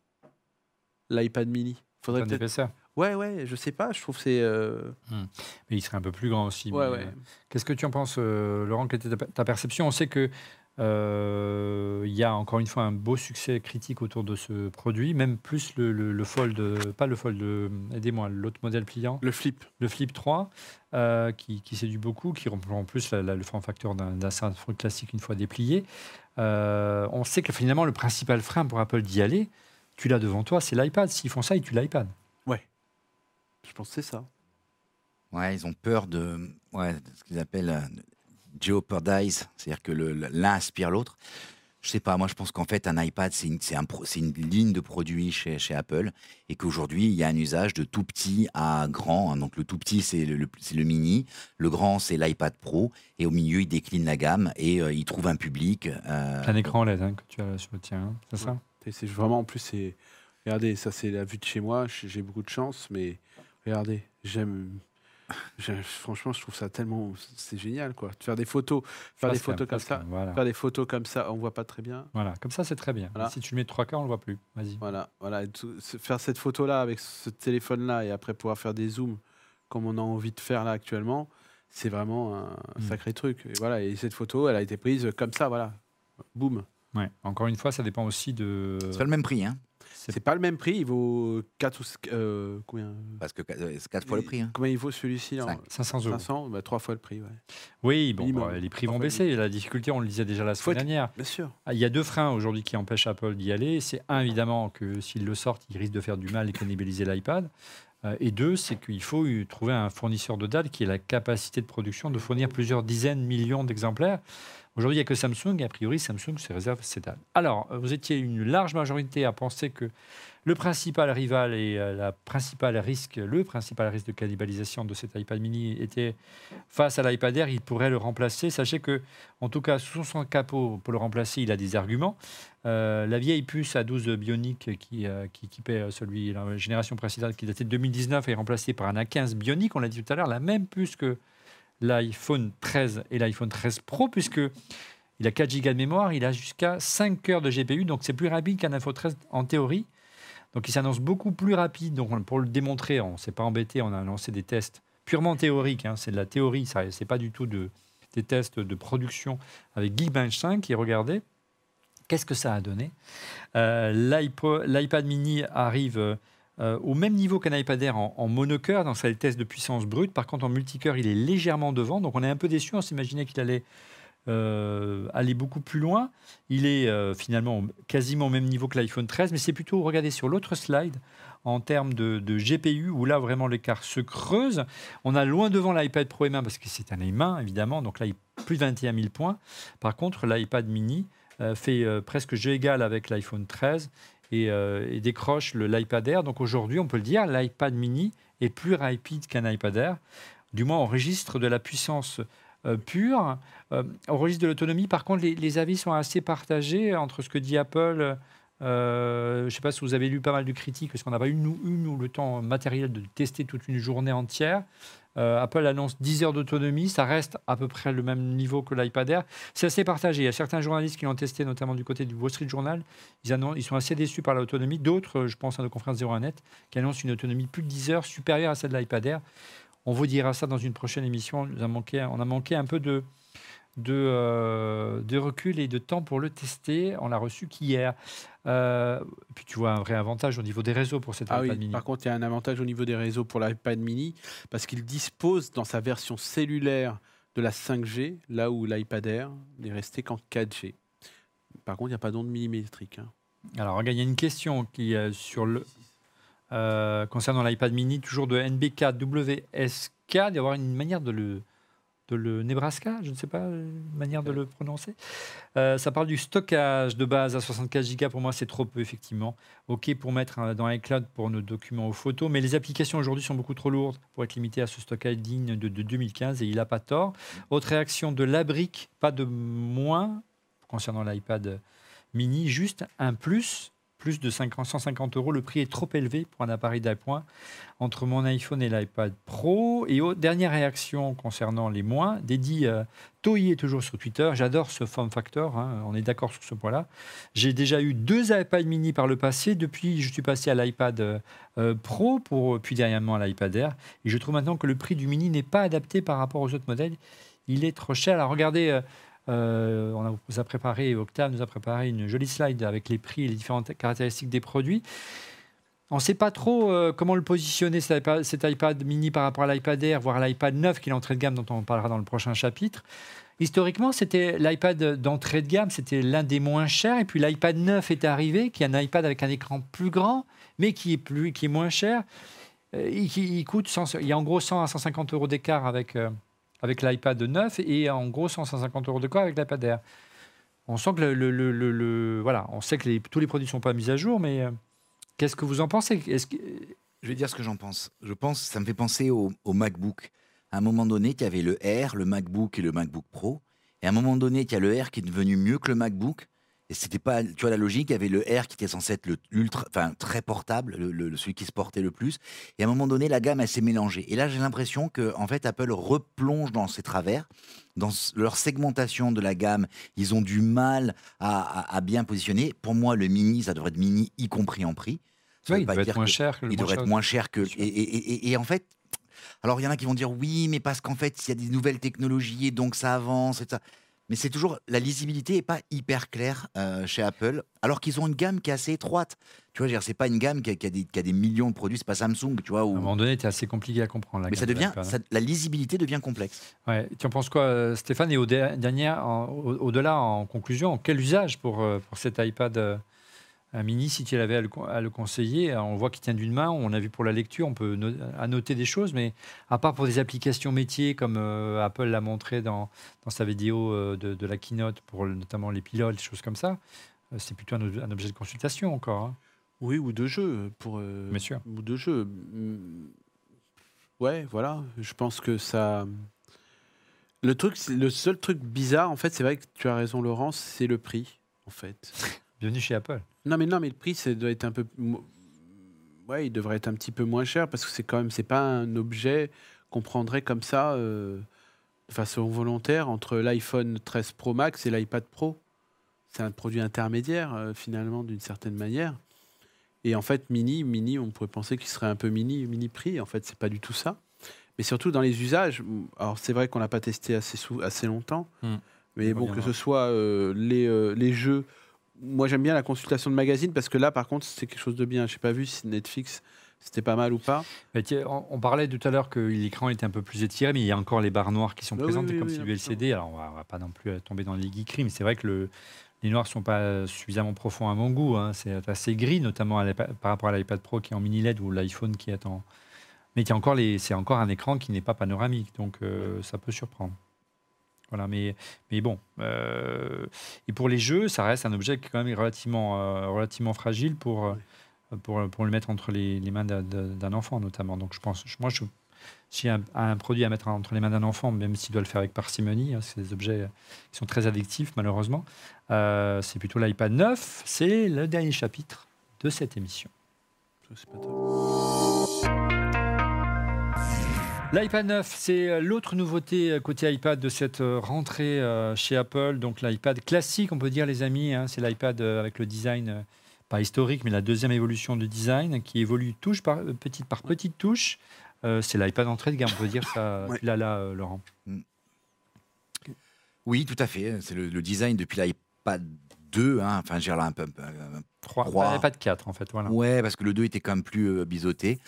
l'iPad mini faudrait peut-être d'épaisseur. ouais ouais je sais pas je trouve que c'est euh, Mais il serait un peu plus grand aussi. ouais mais, ouais euh, Qu'est-ce que tu en penses, euh, Laurent? Quelle était ta, ta perception? On sait que euh, il y a encore une fois un beau succès critique autour de ce produit, même plus le, le, le Fold, pas le Fold, euh, aidez-moi, l'autre modèle pliant, le flip le Flip 3, euh, qui, qui séduit beaucoup, qui reprend en plus la- la- le form factor d'un smartphone classique une fois déplié. Euh, on sait que finalement, le principal frein pour Apple d'y aller, tu l'as devant toi, c'est l'iPad. S'ils font ça, ils tuent l'iPad. je pense que c'est ça Ouais, ils ont peur de, ouais, de ce qu'ils appellent jeopardize, c'est-à-dire que l'un aspire l'autre. Je sais pas, moi je pense qu'en fait un iPad c'est une, un ligne de produits chez, chez Apple et qu'aujourd'hui il y a un usage de tout petit à grand. hein. Donc le tout petit c'est le, le- c'est le mini, le grand c'est l'iPad Pro et au milieu il décline la gamme et euh, il trouve un public. euh, Un écran LED hein, que tu as sur le tien, hein, c'est ça? C'est vraiment en plus c'est regardez ça c'est la vue de chez moi j'ai beaucoup de chance mais regardez j'aime franchement je trouve ça tellement c'est génial quoi faire des photos faire des cam, photos comme ça cam, Voilà. faire des photos comme ça on voit pas très bien Voilà, comme ça c'est très bien. Voilà. Si tu le mets de 3K, on le voit plus. Vas-y. Voilà, voilà. et tout- se- faire cette photo-là avec ce téléphone-là et après pouvoir faire des zooms comme on a envie de faire là actuellement, c'est vraiment un Mm. sacré truc. Et voilà, et cette photo, elle a été prise comme ça, voilà. Boum. Ouais. Encore une fois, ça dépend aussi de. c'est pas le même prix, hein, c'est- pas le même prix, il vaut 4 ou euh, combien? Parce que euh, c'est quatre fois le prix. hein. Combien il vaut celui-ci là? Cinq. 500 euros. 500 bah, Trois fois le prix, ouais. Oui, bon, bah, les prix vont baisser. La difficulté, on le disait déjà la semaine dernière. Bien sûr. Ah, Il y a deux freins aujourd'hui qui empêchent Apple d'y aller. C'est un, évidemment, que s'ils le sortent, ils risquent de faire du mal et cannibaliser l'iPad. Euh, et deux, c'est qu'il faut trouver un fournisseur de dates qui ait la capacité de production de fournir plusieurs dizaines, millions d'exemplaires. Aujourd'hui, il n'y a que Samsung, a priori, Samsung se réserve ces dates. Alors, euh, vous étiez une large majorité à penser que le principal rival et euh, la principale risque, le principal risque de cannibalisation de cet iPad mini était face à l'iPad Air, il pourrait le remplacer. Sachez que, en tout cas, sous son capot, pour le remplacer, il a des arguments. Euh, la vieille puce A12 Bionic qui, euh, qui équipait celui, la génération précédente qui datait de 2019 est remplacée par un A15 Bionic, on l'a dit tout à l'heure, la même puce que l'iPhone 13 et l'iPhone 13 Pro, puisque il a 4 Go de mémoire, il a jusqu'à 5 heures de GPU, donc c'est plus rapide qu'un iPhone 13 en théorie. Donc il s'annonce beaucoup plus rapide. Donc on- pour le démontrer, on ne s'est pas embêté, on a lancé des tests purement théoriques. hein, c'est de la théorie, ce n'est pas du tout de, des tests de production avec Geekbench 5 et regardez. Qu'est-ce que ça a donné? Euh, L'iPad mini arrive euh, au même niveau qu'un iPad Air en, en monocœur, dans sa test de puissance brute. Par contre, en multicœur, il est légèrement devant. Donc on est un peu déçu. On s'imaginait qu'il allait euh, aller beaucoup plus loin. Il est euh, finalement quasiment au même niveau que l'iPhone 13, mais c'est plutôt, regardez sur l'autre slide, en termes de, GPU, où là vraiment l'écart se creuse. On a loin devant l'iPad Pro M1 parce que c'est un M1 évidemment, donc là il plus de 21 000 points. Par contre, l'iPad mini fait presque jeu égal avec l'iPhone 13 et, euh, et décroche l'iPad Air. Donc aujourd'hui, on peut le dire, l'iPad mini est plus rapide qu'un iPad Air. Du moins, on registre de la puissance euh, pure. Euh, registre de l'autonomie, par contre, les, avis sont assez partagés entre ce que dit Apple. euh, je ne sais pas si vous avez lu pas mal de critiques, parce qu'on n'a pas eu le temps matériel de tester toute une journée entière. Euh, Apple annonce 10 heures d'autonomie, ça reste à peu près le même niveau que l'iPad Air. C'est assez partagé. Il y a certains journalistes qui l'ont testé, notamment du côté du Wall Street Journal. Ils, sont assez déçus par l'autonomie. D'autres, je pense à nos confrères 01net, qui annoncent une autonomie plus de 10 heures supérieure à celle de l'iPad Air. On vous dira ça dans une prochaine émission. On a manqué, un peu de, de, euh, de recul et de temps pour le tester. On l'a reçu qu'hier. Euh, puis tu vois un vrai avantage au niveau des réseaux pour cet Ah iPad oui, mini. par contre, il y a un avantage au niveau des réseaux pour l'iPad mini, parce qu'il dispose dans sa version cellulaire de la 5G, là où l'iPad Air n'est resté qu'en 4G. Par contre, il n'y a pas d'onde millimétrique. hein. Alors, regarde, il y a une question qui est sur le, euh, concernant l'iPad mini, toujours de NBK WSK, d'avoir une manière de le, de le Nebraska, je ne sais pas, une manière de le prononcer. Euh, ça parle du stockage de base à 64 Go. Pour moi, c'est trop peu, effectivement. OK pour mettre euh, dans iCloud pour nos documents ou photos, mais les applications aujourd'hui sont beaucoup trop lourdes pour être limitées à ce stockage digne de, de 2015 et il n'a pas tort. Autre réaction de Labrique, pas de moins concernant l'iPad mini, juste un plus, plus de 50, 150 euros. Le prix est trop élevé pour un appareil d'appoint entre mon iPhone et l'iPad Pro. Et au- dernière réaction concernant les moins, Dédi euh, Toy est toujours sur Twitter. J'adore ce form factor, hein, on est d'accord sur ce point-là. J'ai déjà eu deux iPad mini par le passé. Depuis, je suis passé à l'iPad euh, euh, Pro, pour, puis dernièrement à l'iPad Air. Et je trouve maintenant que le prix du mini n'est pas adapté par rapport aux autres modèles. Il est trop cher. Alors regardez, euh, euh, on a- préparé, Octave nous a préparé une jolie slide avec les prix et les différentes caractéristiques des produits. On ne sait pas trop euh, comment le positionner, cet iPad, mini par rapport à l'iPad Air, voire l'iPad 9 qui est l'entrée de gamme dont on parlera dans le prochain chapitre. Historiquement, c'était l'iPad d'entrée de gamme, c'était l'un des moins chers. Et puis l'iPad 9 est arrivé, qui est un iPad avec un écran plus grand, mais qui est, plus, qui est moins cher. Euh, il coûte 100 il y a en gros 100 à 150 euros d'écart avec, euh, avec l'iPad 9 et en gros 100 à 150 euros d'écart avec l'iPad Air. On sent que le, le- le- voilà, on sait que tous les produits ne sont pas mis à jour, mais euh, qu'est-ce que vous en pensez? Je vais dire ce que j'en pense. Je pense, ça me fait penser au, MacBook. À un moment donné, tu avais le Air, le MacBook et le MacBook Pro. Et à un moment donné, tu as le Air qui est devenu mieux que le MacBook. Et c'était pas, tu vois, la logique, il y avait le Air qui était censé être le ultra, enfin, très portable, le, le- celui qui se portait le plus. Et à un moment donné, la gamme, elle s'est mélangée. Et là, j'ai l'impression que, en fait, Apple replonge dans ses travers, dans leur segmentation de la gamme. Ils ont du mal à, à- à bien positionner. Pour moi, le mini, ça devrait être mini, y compris en prix. Ça Oui, il dire être moins cher que le il devrait être moins cher que. Et- et en fait, alors il y en a qui vont dire oui, mais parce qu'en fait, il y a des nouvelles technologies et donc ça avance et ça. Mais c'est toujours la lisibilité est pas hyper claire euh, chez Apple, alors qu'ils ont une gamme qui est assez étroite. Tu vois, c'est pas une gamme qui a, qui a des, qui a des millions de produits, c'est pas Samsung, tu vois. À un moment donné, c'est assez compliqué à comprendre. la Mais ça de devient, ça- la lisibilité devient complexe. Ouais. Tu en penses quoi, euh, Stéphane Et au en- au- au-delà, en conclusion, quel usage pour, euh, pour cet iPad un mini, si tu l'avais à, le con- à le conseiller Euh, On voit qu'il tient d'une main, on a vu pour la lecture, on peut no- annoter des choses, mais à part pour des applications métiers, comme euh, Apple l'a montré dans, dans sa vidéo euh, de, de la keynote, pour notamment les pilotes, des choses comme ça, euh, c'est plutôt un, un objet de consultation encore. hein. Oui, ou de jeu. Pour, Bien sûr. Ou de jeu. Mm. Ouais, voilà. Je pense que ça. Le, truc, le seul truc bizarre, en fait, c'est vrai que tu as raison, Laurence, c'est le prix, en fait. Bienvenue chez Apple. Non, mais non, mais le prix, ça doit être un peu. Ouais, il devrait être un petit peu moins cher parce que c'est quand même, c'est pas un objet qu'on prendrait comme ça euh, de façon volontaire entre l'iPhone 13 Pro Max et l'iPad Pro. C'est un produit intermédiaire euh, finalement d'une certaine manière. Et en fait, mini, mini, on pourrait penser qu'il serait un peu mini, mini prix. En fait, c'est pas du tout ça. Mais surtout dans les usages. Alors c'est vrai qu'on l'a pas testé assez, sou- assez longtemps. Hmm. Mais On bon, que ce soit euh, les, les jeux moi, j'aime bien la consultation de magazines parce que là, par contre, c'est quelque chose de bien. Je n'ai pas vu si Netflix C'était pas mal ou pas Mais tiens, on, on parlait tout à l'heure que l'écran était un peu plus étiré, mais il y a encore les barres noires qui sont présentes, oui, et comme oui, c'est du LCD. Alors, on va, on va pas non plus tomber dans les geekeries, mais c'est vrai que le- les noirs sont pas suffisamment profonds à mon goût. hein. C'est assez gris, notamment à par rapport à l'iPad Pro qui est en mini LED ou l'iPhone qui est en. Mais a encore les, c'est encore un écran qui n'est pas panoramique, donc euh, ça peut surprendre. Voilà, mais, mais bon. euh, et pour les jeux, ça reste un objet qui est quand même relativement, euh, relativement fragile pour, euh, pour, pour le mettre entre les, les mains d'un- enfant, notamment. Donc je pense, moi, je, si un, un produit à mettre entre les mains d'un enfant, même s'il doit le faire avec parcimonie, hein, c'est des objets qui sont très addictifs, malheureusement, euh, c'est plutôt l'iPad 9. C'est le dernier chapitre de cette émission. Ça. L'iPad 9, c'est euh, l'autre nouveauté euh, côté iPad de cette euh, rentrée chez Apple. Donc l'iPad classique, on peut dire les amis, hein, c'est l'iPad avec le design pas historique, mais la deuxième évolution du design qui évolue touche par petite par petite touche. Euh, c'est l'iPad entrée de gamme, on peut dire ça. Ouais. Là, euh, Laurent. Oui, tout à fait. C'est le, le design depuis l'iPad 2. hein. Enfin, j'ai là un peu. un- 3, Trois. l'iPad 4 en fait. Voilà. Ouais, parce que le 2 était quand même plus euh, biseauté.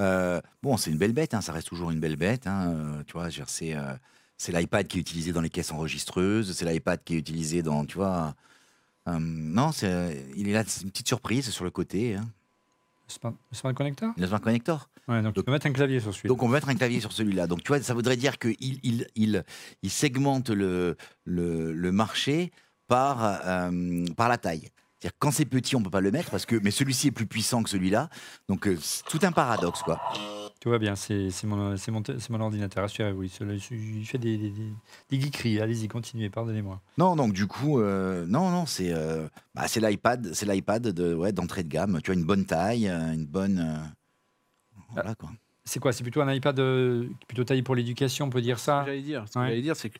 Euh, bon, c'est une belle bête, hein, ça reste toujours une belle bête. hein, euh, tu vois, c'est euh, c'est l'iPad qui est utilisé dans les caisses enregistreuses, c'est l'iPad qui est utilisé dans, tu vois. euh, non, c'est il est là, c'est une petite surprise sur le côté. Hein, Le Smart, le Smart Connector? Le Smart Connector. Ouais, donc, tu Donc- peux mettre un clavier sur celui-là. Donc on va mettre un clavier sur celui-là. Donc tu vois, ça voudrait dire qu'il il, il, il segmente le, le, le marché par, par la taille. C'est-à-dire quand c'est petit, on peut pas le mettre parce que mais celui-ci est plus puissant que celui-là. Donc euh, c'est tout un paradoxe quoi. Tout va bien, c'est mon, ordinateur, assurez-vous. Il, fait des, des, des, des geekeries. Allez-y, continuez, pardonnez-moi. Non, donc du coup, euh, non, non, c'est euh, bah, c'est l'iPad, c'est l'iPad de ouais, d'entrée de gamme. Tu as une bonne taille, une bonne. euh, voilà quoi. C'est quoi? C'est plutôt un iPad euh, plutôt taillé pour l'éducation, on peut dire ça? J'allais dire, ce que Ouais. j'allais dire, c'est que,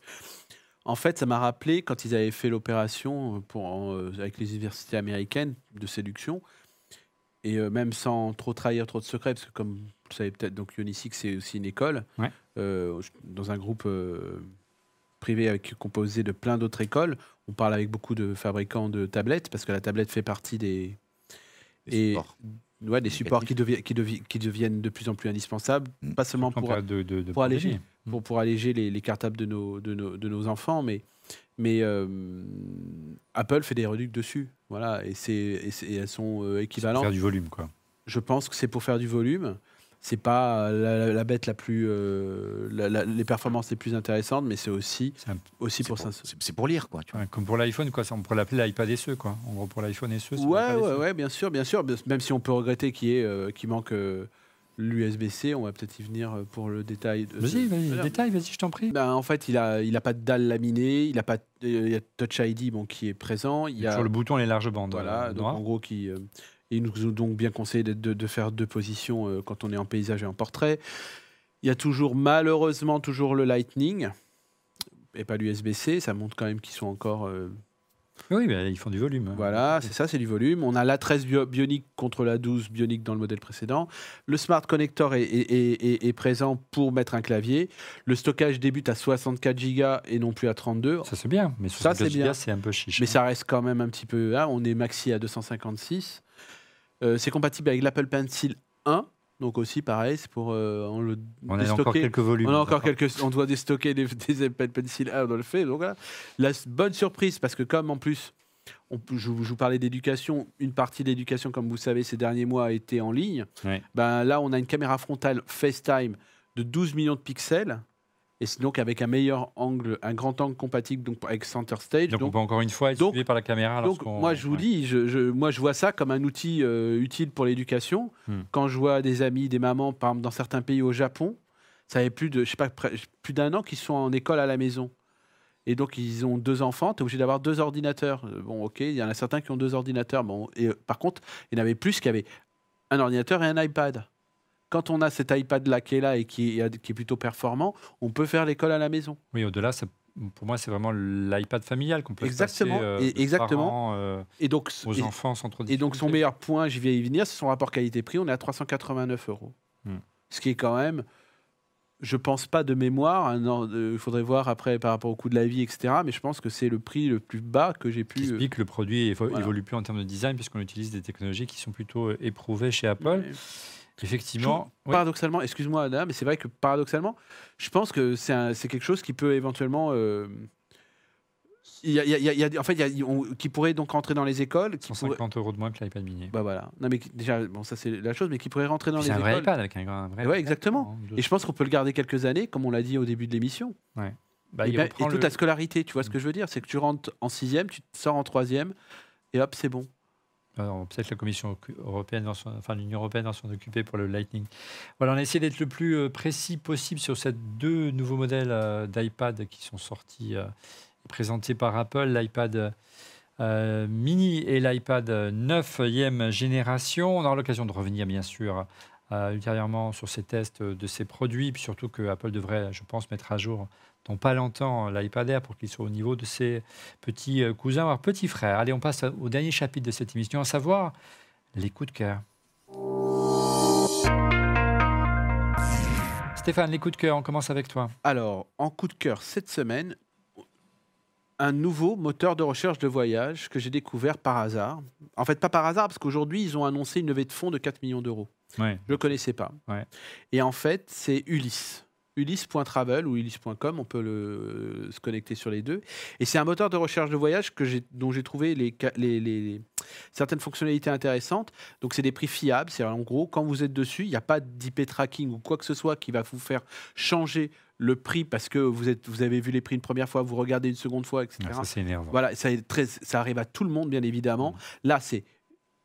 en fait, ça m'a rappelé quand ils avaient fait l'opération euh, euh, avec les universités américaines de séduction, et euh, même sans trop trahir trop de secrets, parce que comme vous le savez peut-être, donc Ionisix c'est aussi une école, Ouais. euh, dans un groupe euh, privé avec, composé de plein d'autres écoles. On parle avec beaucoup de fabricants de tablettes, parce que la tablette fait partie des, et supports. ouais, des supports qui, devi- qui, devi- qui deviennent de plus en plus indispensables, Mm. pas seulement En pour, de, de, de pour alléger. Pour, pour alléger les, les cartables de nos, de nos, de nos enfants, mais, mais euh, Apple fait des reducts dessus. Voilà, et, c'est, et, c'est- et elles sont euh, C'est pour équivalentes. Faire du volume, quoi. Je pense que c'est pour faire du volume. C'est pas la, la- la bête la plus. euh, la- la- les performances les plus intéressantes, mais c'est aussi, C'est un- aussi C'est pour, pour, ça. c'est- c'est pour lire quoi. Tu vois. ouais, comme pour l'iPhone, quoi. ça, On pourrait l'appeler l'iPad SE, quoi. En gros, pour l'iPhone SE. c'est Ouais, ouais, ouais, bien sûr, bien sûr. Même si on peut regretter qu'il y ait, euh, qu'il manque euh, l'USB-C, on va peut-être y venir euh, pour le détail. de- Vas-y, vas-y, Voilà. détail, vas-y, je t'en prie. Ben, en fait, il a, il a pas de dalle laminée, il a pas, de- il y a Touch ID bon, qui est présent, il y a Sur le bouton, les larges bandes. voilà, euh, donc en gros qui, euh, il nous ont donc bien conseillé de, de- de faire deux positions euh, quand on est en paysage et en portrait. Il y a toujours malheureusement toujours le Lightning et pas l'USB-C, ça montre quand même qu'ils sont encore euh, Oui, mais ils font du volume. hein. voilà, c'est ça, c'est du volume. On a l'A13 bio- Bionic contre la 12 Bionic dans le modèle précédent. Le Smart Connector est, est- est- est- est présent pour mettre un clavier. Le stockage débute à 64 Go et non plus à 32. Ça, c'est bien. Mais Ça, 64 c'est bien. gigas, c'est un peu chiche. Mais hein. ça reste quand même un petit peu. Là, on est maxi à 256. Euh, c'est compatible avec l'Apple Pencil 1. Donc aussi, pareil, c'est pour euh, en le On a encore quelques volumes. On a encore quelques, on doit déstocker des, des Apple Pencil 1, on le fait. Donc voilà. La bonne surprise, parce que comme en plus, on, je, vous- je vous parlais d'éducation, une partie d'éducation, comme vous savez, ces derniers mois a été en ligne. Ben là, on a une caméra frontale FaceTime de 12 millions de pixels. Et c'est donc avec un meilleur angle, un grand angle compatible donc avec Center Stage. Donc, on peut encore une fois être donc- suivi par la caméra. donc, moi, je vous ouais. dis, je, je- moi, je vois ça comme un outil euh, utile pour l'éducation. Hmm. Quand je vois des amis, des mamans, par exemple, dans certains pays au Japon, ça fait plus de, je sais pas, plus d'un an qu'ils sont en école à la maison. Et donc, ils ont deux enfants, tu es obligé d'avoir deux ordinateurs. Euh, Bon, ok, il y en a certains qui ont deux ordinateurs. Bon, et euh, par contre, il y en avait plus qui avaient un ordinateur et un iPad. Quand on a cet iPad-là qui est là et qui est, qui est plutôt performant, on peut faire l'école à la maison. Oui, au-delà, ça- pour moi, c'est vraiment l'iPad familial qu'on peut Exactement, passer, euh, et- exactement. parents, euh, Et donc, aux et- enfants sans trop de Et donc son meilleur point, j'y vais y venir, c'est son rapport qualité-prix. On est à 389 euros. Hmm. Ce qui est quand même, je pense pas de mémoire, euh, il faudrait voir après par rapport au coût de la vie, etc. Mais je pense que c'est le prix le plus bas que j'ai qui pu. euh, explique que le produit évo- voilà. évolue plus en termes de design puisqu'on utilise des technologies qui sont plutôt euh, éprouvées chez Apple. Ouais. Effectivement. oui. Paradoxalement, excuse-moi mais c'est vrai que paradoxalement, je pense que c'est quelque chose qui peut éventuellement. euh, y a- y a- y a- en fait, on- qui pourrait donc rentrer dans les écoles. Qui pourrait- 150 euros de moins que l'iPad mini. Bah voilà. Non mais déjà, bon ça c'est la chose, mais qui pourrait rentrer dans les C'est un écoles. vrai iPad avec un, grand- un vrai. Ouais, exactement. hein, Et je pense qu'on peut le garder quelques années, comme on l'a dit au début de l'émission. Bah, et, il ben- et toute la scolarité, tu vois ce que je veux dire? C'est que tu rentres en sixième, tu te sors en troisième, et hop, c'est bon. Peut-être la Commission européenne, enfin l'Union européenne va s'en occuper pour le Lightning. Voilà, on a essayé d'être le plus euh, précis possible sur ces deux nouveaux modèles euh, d'iPad qui sont sortis euh, et présentés par Apple, l'iPad euh, mini et l'iPad 9e génération. On aura l'occasion de revenir, bien sûr, euh, ultérieurement sur ces tests de ces produits, surtout que Apple devrait, je pense, mettre à jour dans pas longtemps l'iPad Air pour qu'il soit au niveau de ses petits euh, cousins, voire petits frères. Allez, on passe au dernier chapitre de cette émission, à savoir les coups de cœur. Stéphane, les coups de cœur, on commence avec toi. Alors, en coup de cœur cette semaine, un nouveau moteur de recherche de voyage que j'ai découvert par hasard. En fait, pas par hasard, parce qu'aujourd'hui, ils ont annoncé une levée de fonds de 4 millions d'euros. Ouais. Je ne le connaissais pas. Ouais. Et en fait, c'est Ulysse. Ulysse.travel ou Ulysse.com, on peut le, se connecter sur les deux. Et c'est un moteur de recherche de voyage que dont j'ai trouvé les, ca- les- les- les- certaines fonctionnalités intéressantes. Donc, c'est des prix fiables. C'est en gros, quand vous êtes dessus, il n'y a pas d'IP tracking ou quoi que ce soit qui va vous faire changer le prix parce que vous, êtes, vous avez vu les prix une première fois, vous regardez une seconde fois, etc. Ah, ça, c'est énervant. Voilà, ça, est très- ça arrive à tout le monde, bien évidemment. Là, c'est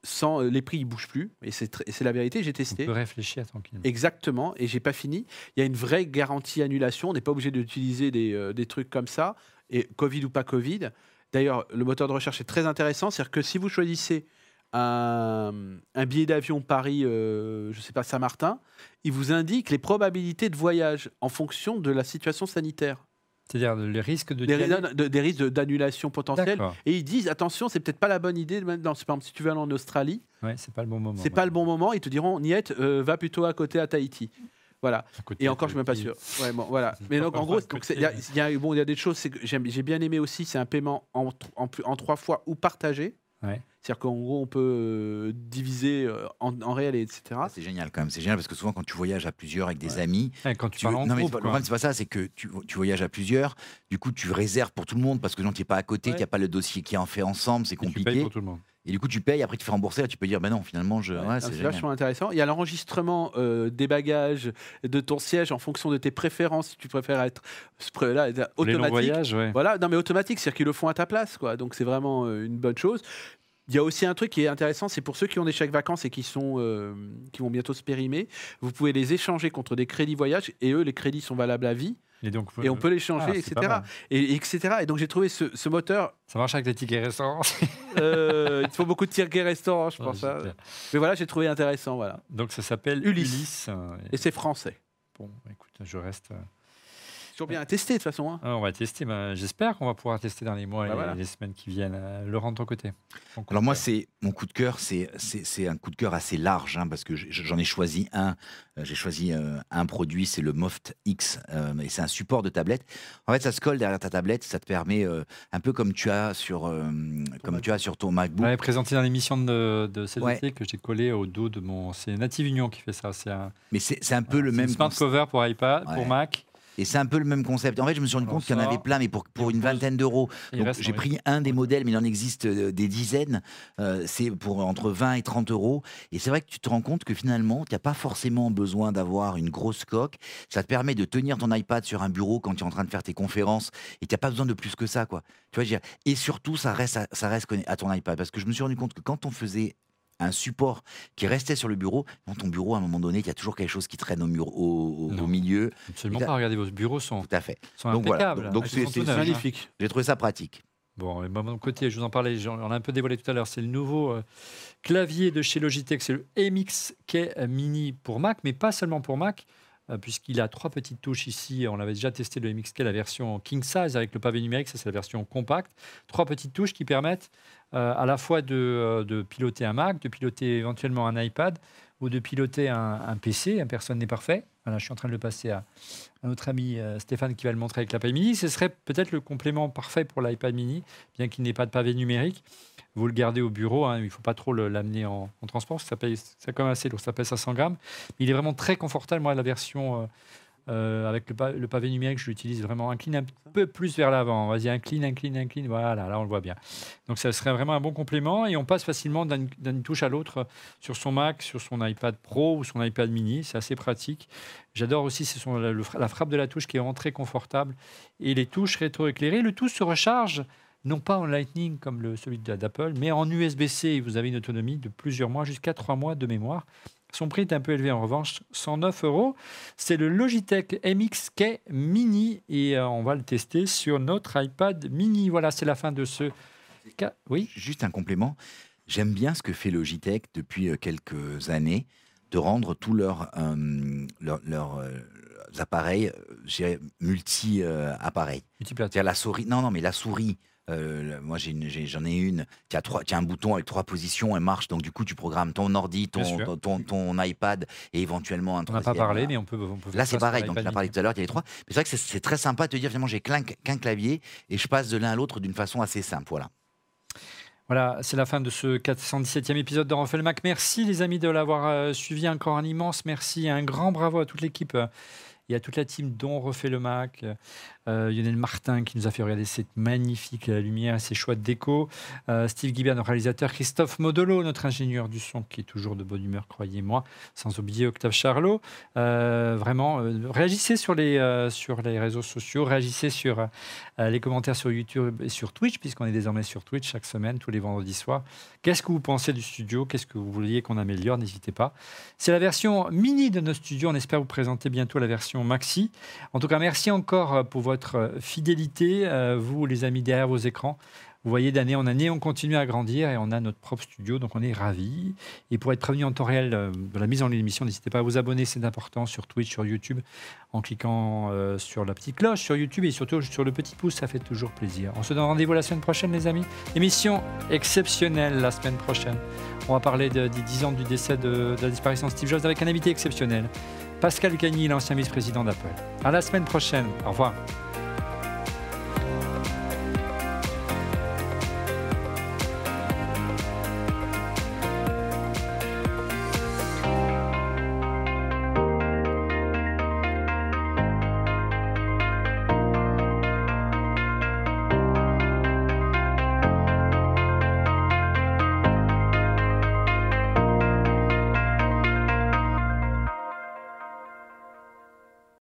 sans euh, les prix, ils bougent plus, et c'est la vérité. J'ai On testé. peut réfléchir tranquillement. Exactement, et j'ai pas fini. Il y a une vraie garantie annulation. On n'est pas obligé d'utiliser des, euh, des trucs comme ça, et Covid ou pas Covid. D'ailleurs, le moteur de recherche est très intéressant. C'est-à-dire que si vous choisissez un, un billet d'avion Paris, euh, je sais pas, Saint-Martin, il vous indique les probabilités de voyage en fonction de la situation sanitaire. C'est-à-dire les risques de. Des, de- risques d'annulation potentielle. Et ils disent attention, c'est peut-être pas la bonne idée. de mettre dans- Par exemple, si tu veux aller en Australie, Ouais, c'est pas le bon moment. c'est pas le bon moment. Ils te diront Niet, euh, va plutôt à côté à Tahiti. Voilà. Et encore, je suis même pas sûr. Ouais, bon, voilà. Mais donc, en gros, il y, a- mais- il y a bon, il y a des choses que j'ai bien aimé aussi. C'est un paiement en trois fois ou partagé. Ouais. C'est-à-dire qu'en gros, on peut euh, diviser euh, en, en réel, et etc. Ah, C'est génial quand même. C'est génial parce que souvent quand tu voyages à plusieurs avec des Ouais. amis, Ouais, quand tu tu parles veux- en non, mais groupe, le problème c'est pas ça, c'est que tu, tu voyages à plusieurs. Du coup, tu réserves pour tout le monde parce que non, tu n'es pas à côté, Ouais. qu'il n'y a pas le dossier qui est en fait ensemble, c'est Et tu payes compliqué. pour tout le monde. Et du coup, tu payes, après tu te fais rembourser, là, tu peux dire, ben non, finalement, je. Ouais, c'est vachement intéressant. Il y a l'enregistrement euh, des bagages, de ton siège en fonction de tes préférences. Si tu préfères être spr- là, Pour Les longs automatique. voyages, ouais. Voilà, non mais automatique, c'est-à-dire qu'ils le font à ta place, quoi. Donc c'est vraiment euh, une bonne chose. Il y a aussi un truc qui est intéressant, c'est pour ceux qui ont des chèques vacances et qui sont euh, qui vont bientôt se périmer, vous pouvez les échanger contre des crédits voyage et eux les crédits sont valables à vie Et donc, et on peut les changer, Ah, etc. mal. Et, et etc. Et donc j'ai trouvé ce, ce moteur, Ça marche avec les tickets restaurants. euh, il faut beaucoup de tickets restaurants, je Ouais, pense. hein. Mais voilà, j'ai trouvé intéressant, voilà. Donc ça s'appelle Ulysse. Ulysse. euh, Et c'est français. Bon, écoute, je reste. Toujours bien à tester de toute façon. hein. ah, on va tester. ben, J'espère qu'on va pouvoir tester dans les mois Bah et voilà. les semaines qui viennent. Euh, Laurent, de ton côté. Alors moi, c'est mon coup de cœur, c'est un coup de cœur assez large hein, parce que j'en ai choisi un. Euh, J'ai choisi euh, un produit, c'est le Moft X euh, et c'est un support de tablette. En fait, ça se colle derrière ta tablette, ça te permet euh, un peu comme tu as sur euh, comme tu as sur ton On MacBook. l'avait présenté dans l'émission de, de cet Ouais. été que j'ai collé au dos de mon. C'est Native Union qui fait ça. C'est un, Mais c'est un peu le même smart cover pour iPad, pour. Mac. Et c'est un peu le même concept. En fait, je me suis rendu compte qu'il y en avait plein, mais pour pour une vingtaine d'euros. Donc j'ai pris un des modèles, mais il en existe euh, des dizaines. Euh, c'est pour entre 20 et 30 euros. Et c'est vrai que tu te rends compte que finalement, tu n'as pas forcément besoin d'avoir une grosse coque. Ça te permet de tenir ton iPad sur un bureau quand tu es en train de faire tes conférences. Et tu n'as pas besoin de plus que ça. Quoi. Tu vois, je veux dire, et surtout, ça reste, à, ça reste à ton iPad. Parce que je me suis rendu compte que quand on faisait un support qui restait sur le bureau, dans ton bureau, à un moment donné, il y a toujours quelque chose qui traîne au, mur, au, au- Non. au milieu. Absolument pas. Regardez, vos bureaux sont, Tout à fait. sont Donc voilà. impeccables. Donc c'est-. Magnifique. J'ai trouvé ça pratique. Bon, et de mon côté, je vous en parlais, j'en- on l'a un peu dévoilé tout à l'heure, c'est le nouveau euh, clavier de chez Logitech, c'est le MXK Mini pour Mac, mais pas seulement pour Mac, euh, puisqu'il a trois petites touches ici. On avait déjà testé le MXK, la version King Size avec le pavé numérique, ça c'est la version compacte. Trois petites touches qui permettent à la fois de, euh, de piloter un Mac, de piloter éventuellement un iPad ou de piloter un, PC, personne n'est parfait. Voilà, je suis en train de le passer à, à notre ami euh, Stéphane qui va le montrer avec l'iPad mini. Ce serait peut-être le complément parfait pour l'iPad mini, bien qu'il n'ait pas de pavé numérique. Vous le gardez au bureau, hein, il ne faut pas trop l'amener en, en transport, ça pèse c'est quand même assez lourd, ça pèse 500 grammes. Il est vraiment très confortable. Moi, la version euh, euh, avec le, pa- le pavé numérique, je l'utilise vraiment. Incline un peu plus vers l'avant. Vas-y, incline, incline, incline. Voilà, là, on le voit bien. Donc, ça serait vraiment un bon complément. Et on passe facilement d'une touche à l'autre sur son Mac, sur son iPad Pro ou son iPad mini. C'est assez pratique. J'adore aussi la, frappe de la touche qui est vraiment très confortable. Et les touches rétro-éclairées. Le tout se recharge non pas en Lightning comme celui d'Apple, mais en USB-C. Vous avez une autonomie de plusieurs mois, jusqu'à trois mois de mémoire. Son prix est un peu élevé en revanche, 109 euros. C'est le Logitech MXK Mini et euh, on va le tester sur notre iPad Mini. Voilà, c'est la fin de ce cas. Oui, Juste un complément. J'aime bien ce que fait Logitech depuis euh, quelques années, de rendre tous leurs euh, leurs- leurs, euh, appareils euh, multi-appareils. multiplateforme. C'est-à-dire la souris. Non, non, mais la souris. Euh, moi, j'en ai, une qui a, trois, qui a un bouton avec trois positions, elle marche. Donc, du coup, tu programmes ton ordi, ton, sûr. ton, ton- ton iPad et éventuellement un On n'a pas parlé, là. mais on peut. on peut Là, c'est pareil. Donc, on a parlé tout à l'heure, il y a les trois. Mais c'est vrai que c'est- très sympa de te dire, finalement, j'ai qu'un clavier et je passe de l'un à l'autre d'une façon assez simple. Voilà. Voilà, c'est la fin de ce 417e épisode de Refait le Mac. Merci les amis de l'avoir euh, suivi. Encore un immense merci, un grand bravo à toute l'équipe euh, et à toute la team dont Refait le Mac. Euh, Lionel Martin qui nous a fait regarder cette magnifique euh, lumière ces choix de déco. Euh, Steve Guibert, notre réalisateur. Christophe Modolo, notre ingénieur du son qui est toujours de bonne humeur, croyez-moi. Sans oublier Octave Charlot. Vraiment, réagissez sur les, sur les réseaux sociaux, réagissez sur les commentaires sur YouTube et sur Twitch, puisqu'on est désormais sur Twitch chaque semaine, tous les vendredis soirs. Qu'est-ce que vous pensez du studio? Qu'est-ce que vous vouliez qu'on améliore? N'hésitez pas. C'est la version mini de nos studios. On espère vous présenter bientôt la version maxi. En tout cas, merci encore pour votre euh, fidélité, euh, vous les amis derrière vos écrans. Vous voyez, d'année en année, on continue à grandir et on a notre propre studio, donc on est ravis. Et pour être prévenu en temps réel euh, de la mise en ligne l'émission, n'hésitez pas à vous abonner, c'est important, sur Twitch, sur YouTube, en cliquant sur la petite cloche sur YouTube et surtout sur le petit pouce, ça fait toujours plaisir. On se donne rendez-vous la semaine prochaine, les amis. Émission exceptionnelle la semaine prochaine. On va parler de- des 10 ans du décès de, la disparition de Steve Jobs avec un invité exceptionnel, Pascal Gagny, l'ancien vice-président d'Apple. À la semaine prochaine. Au revoir. Bye.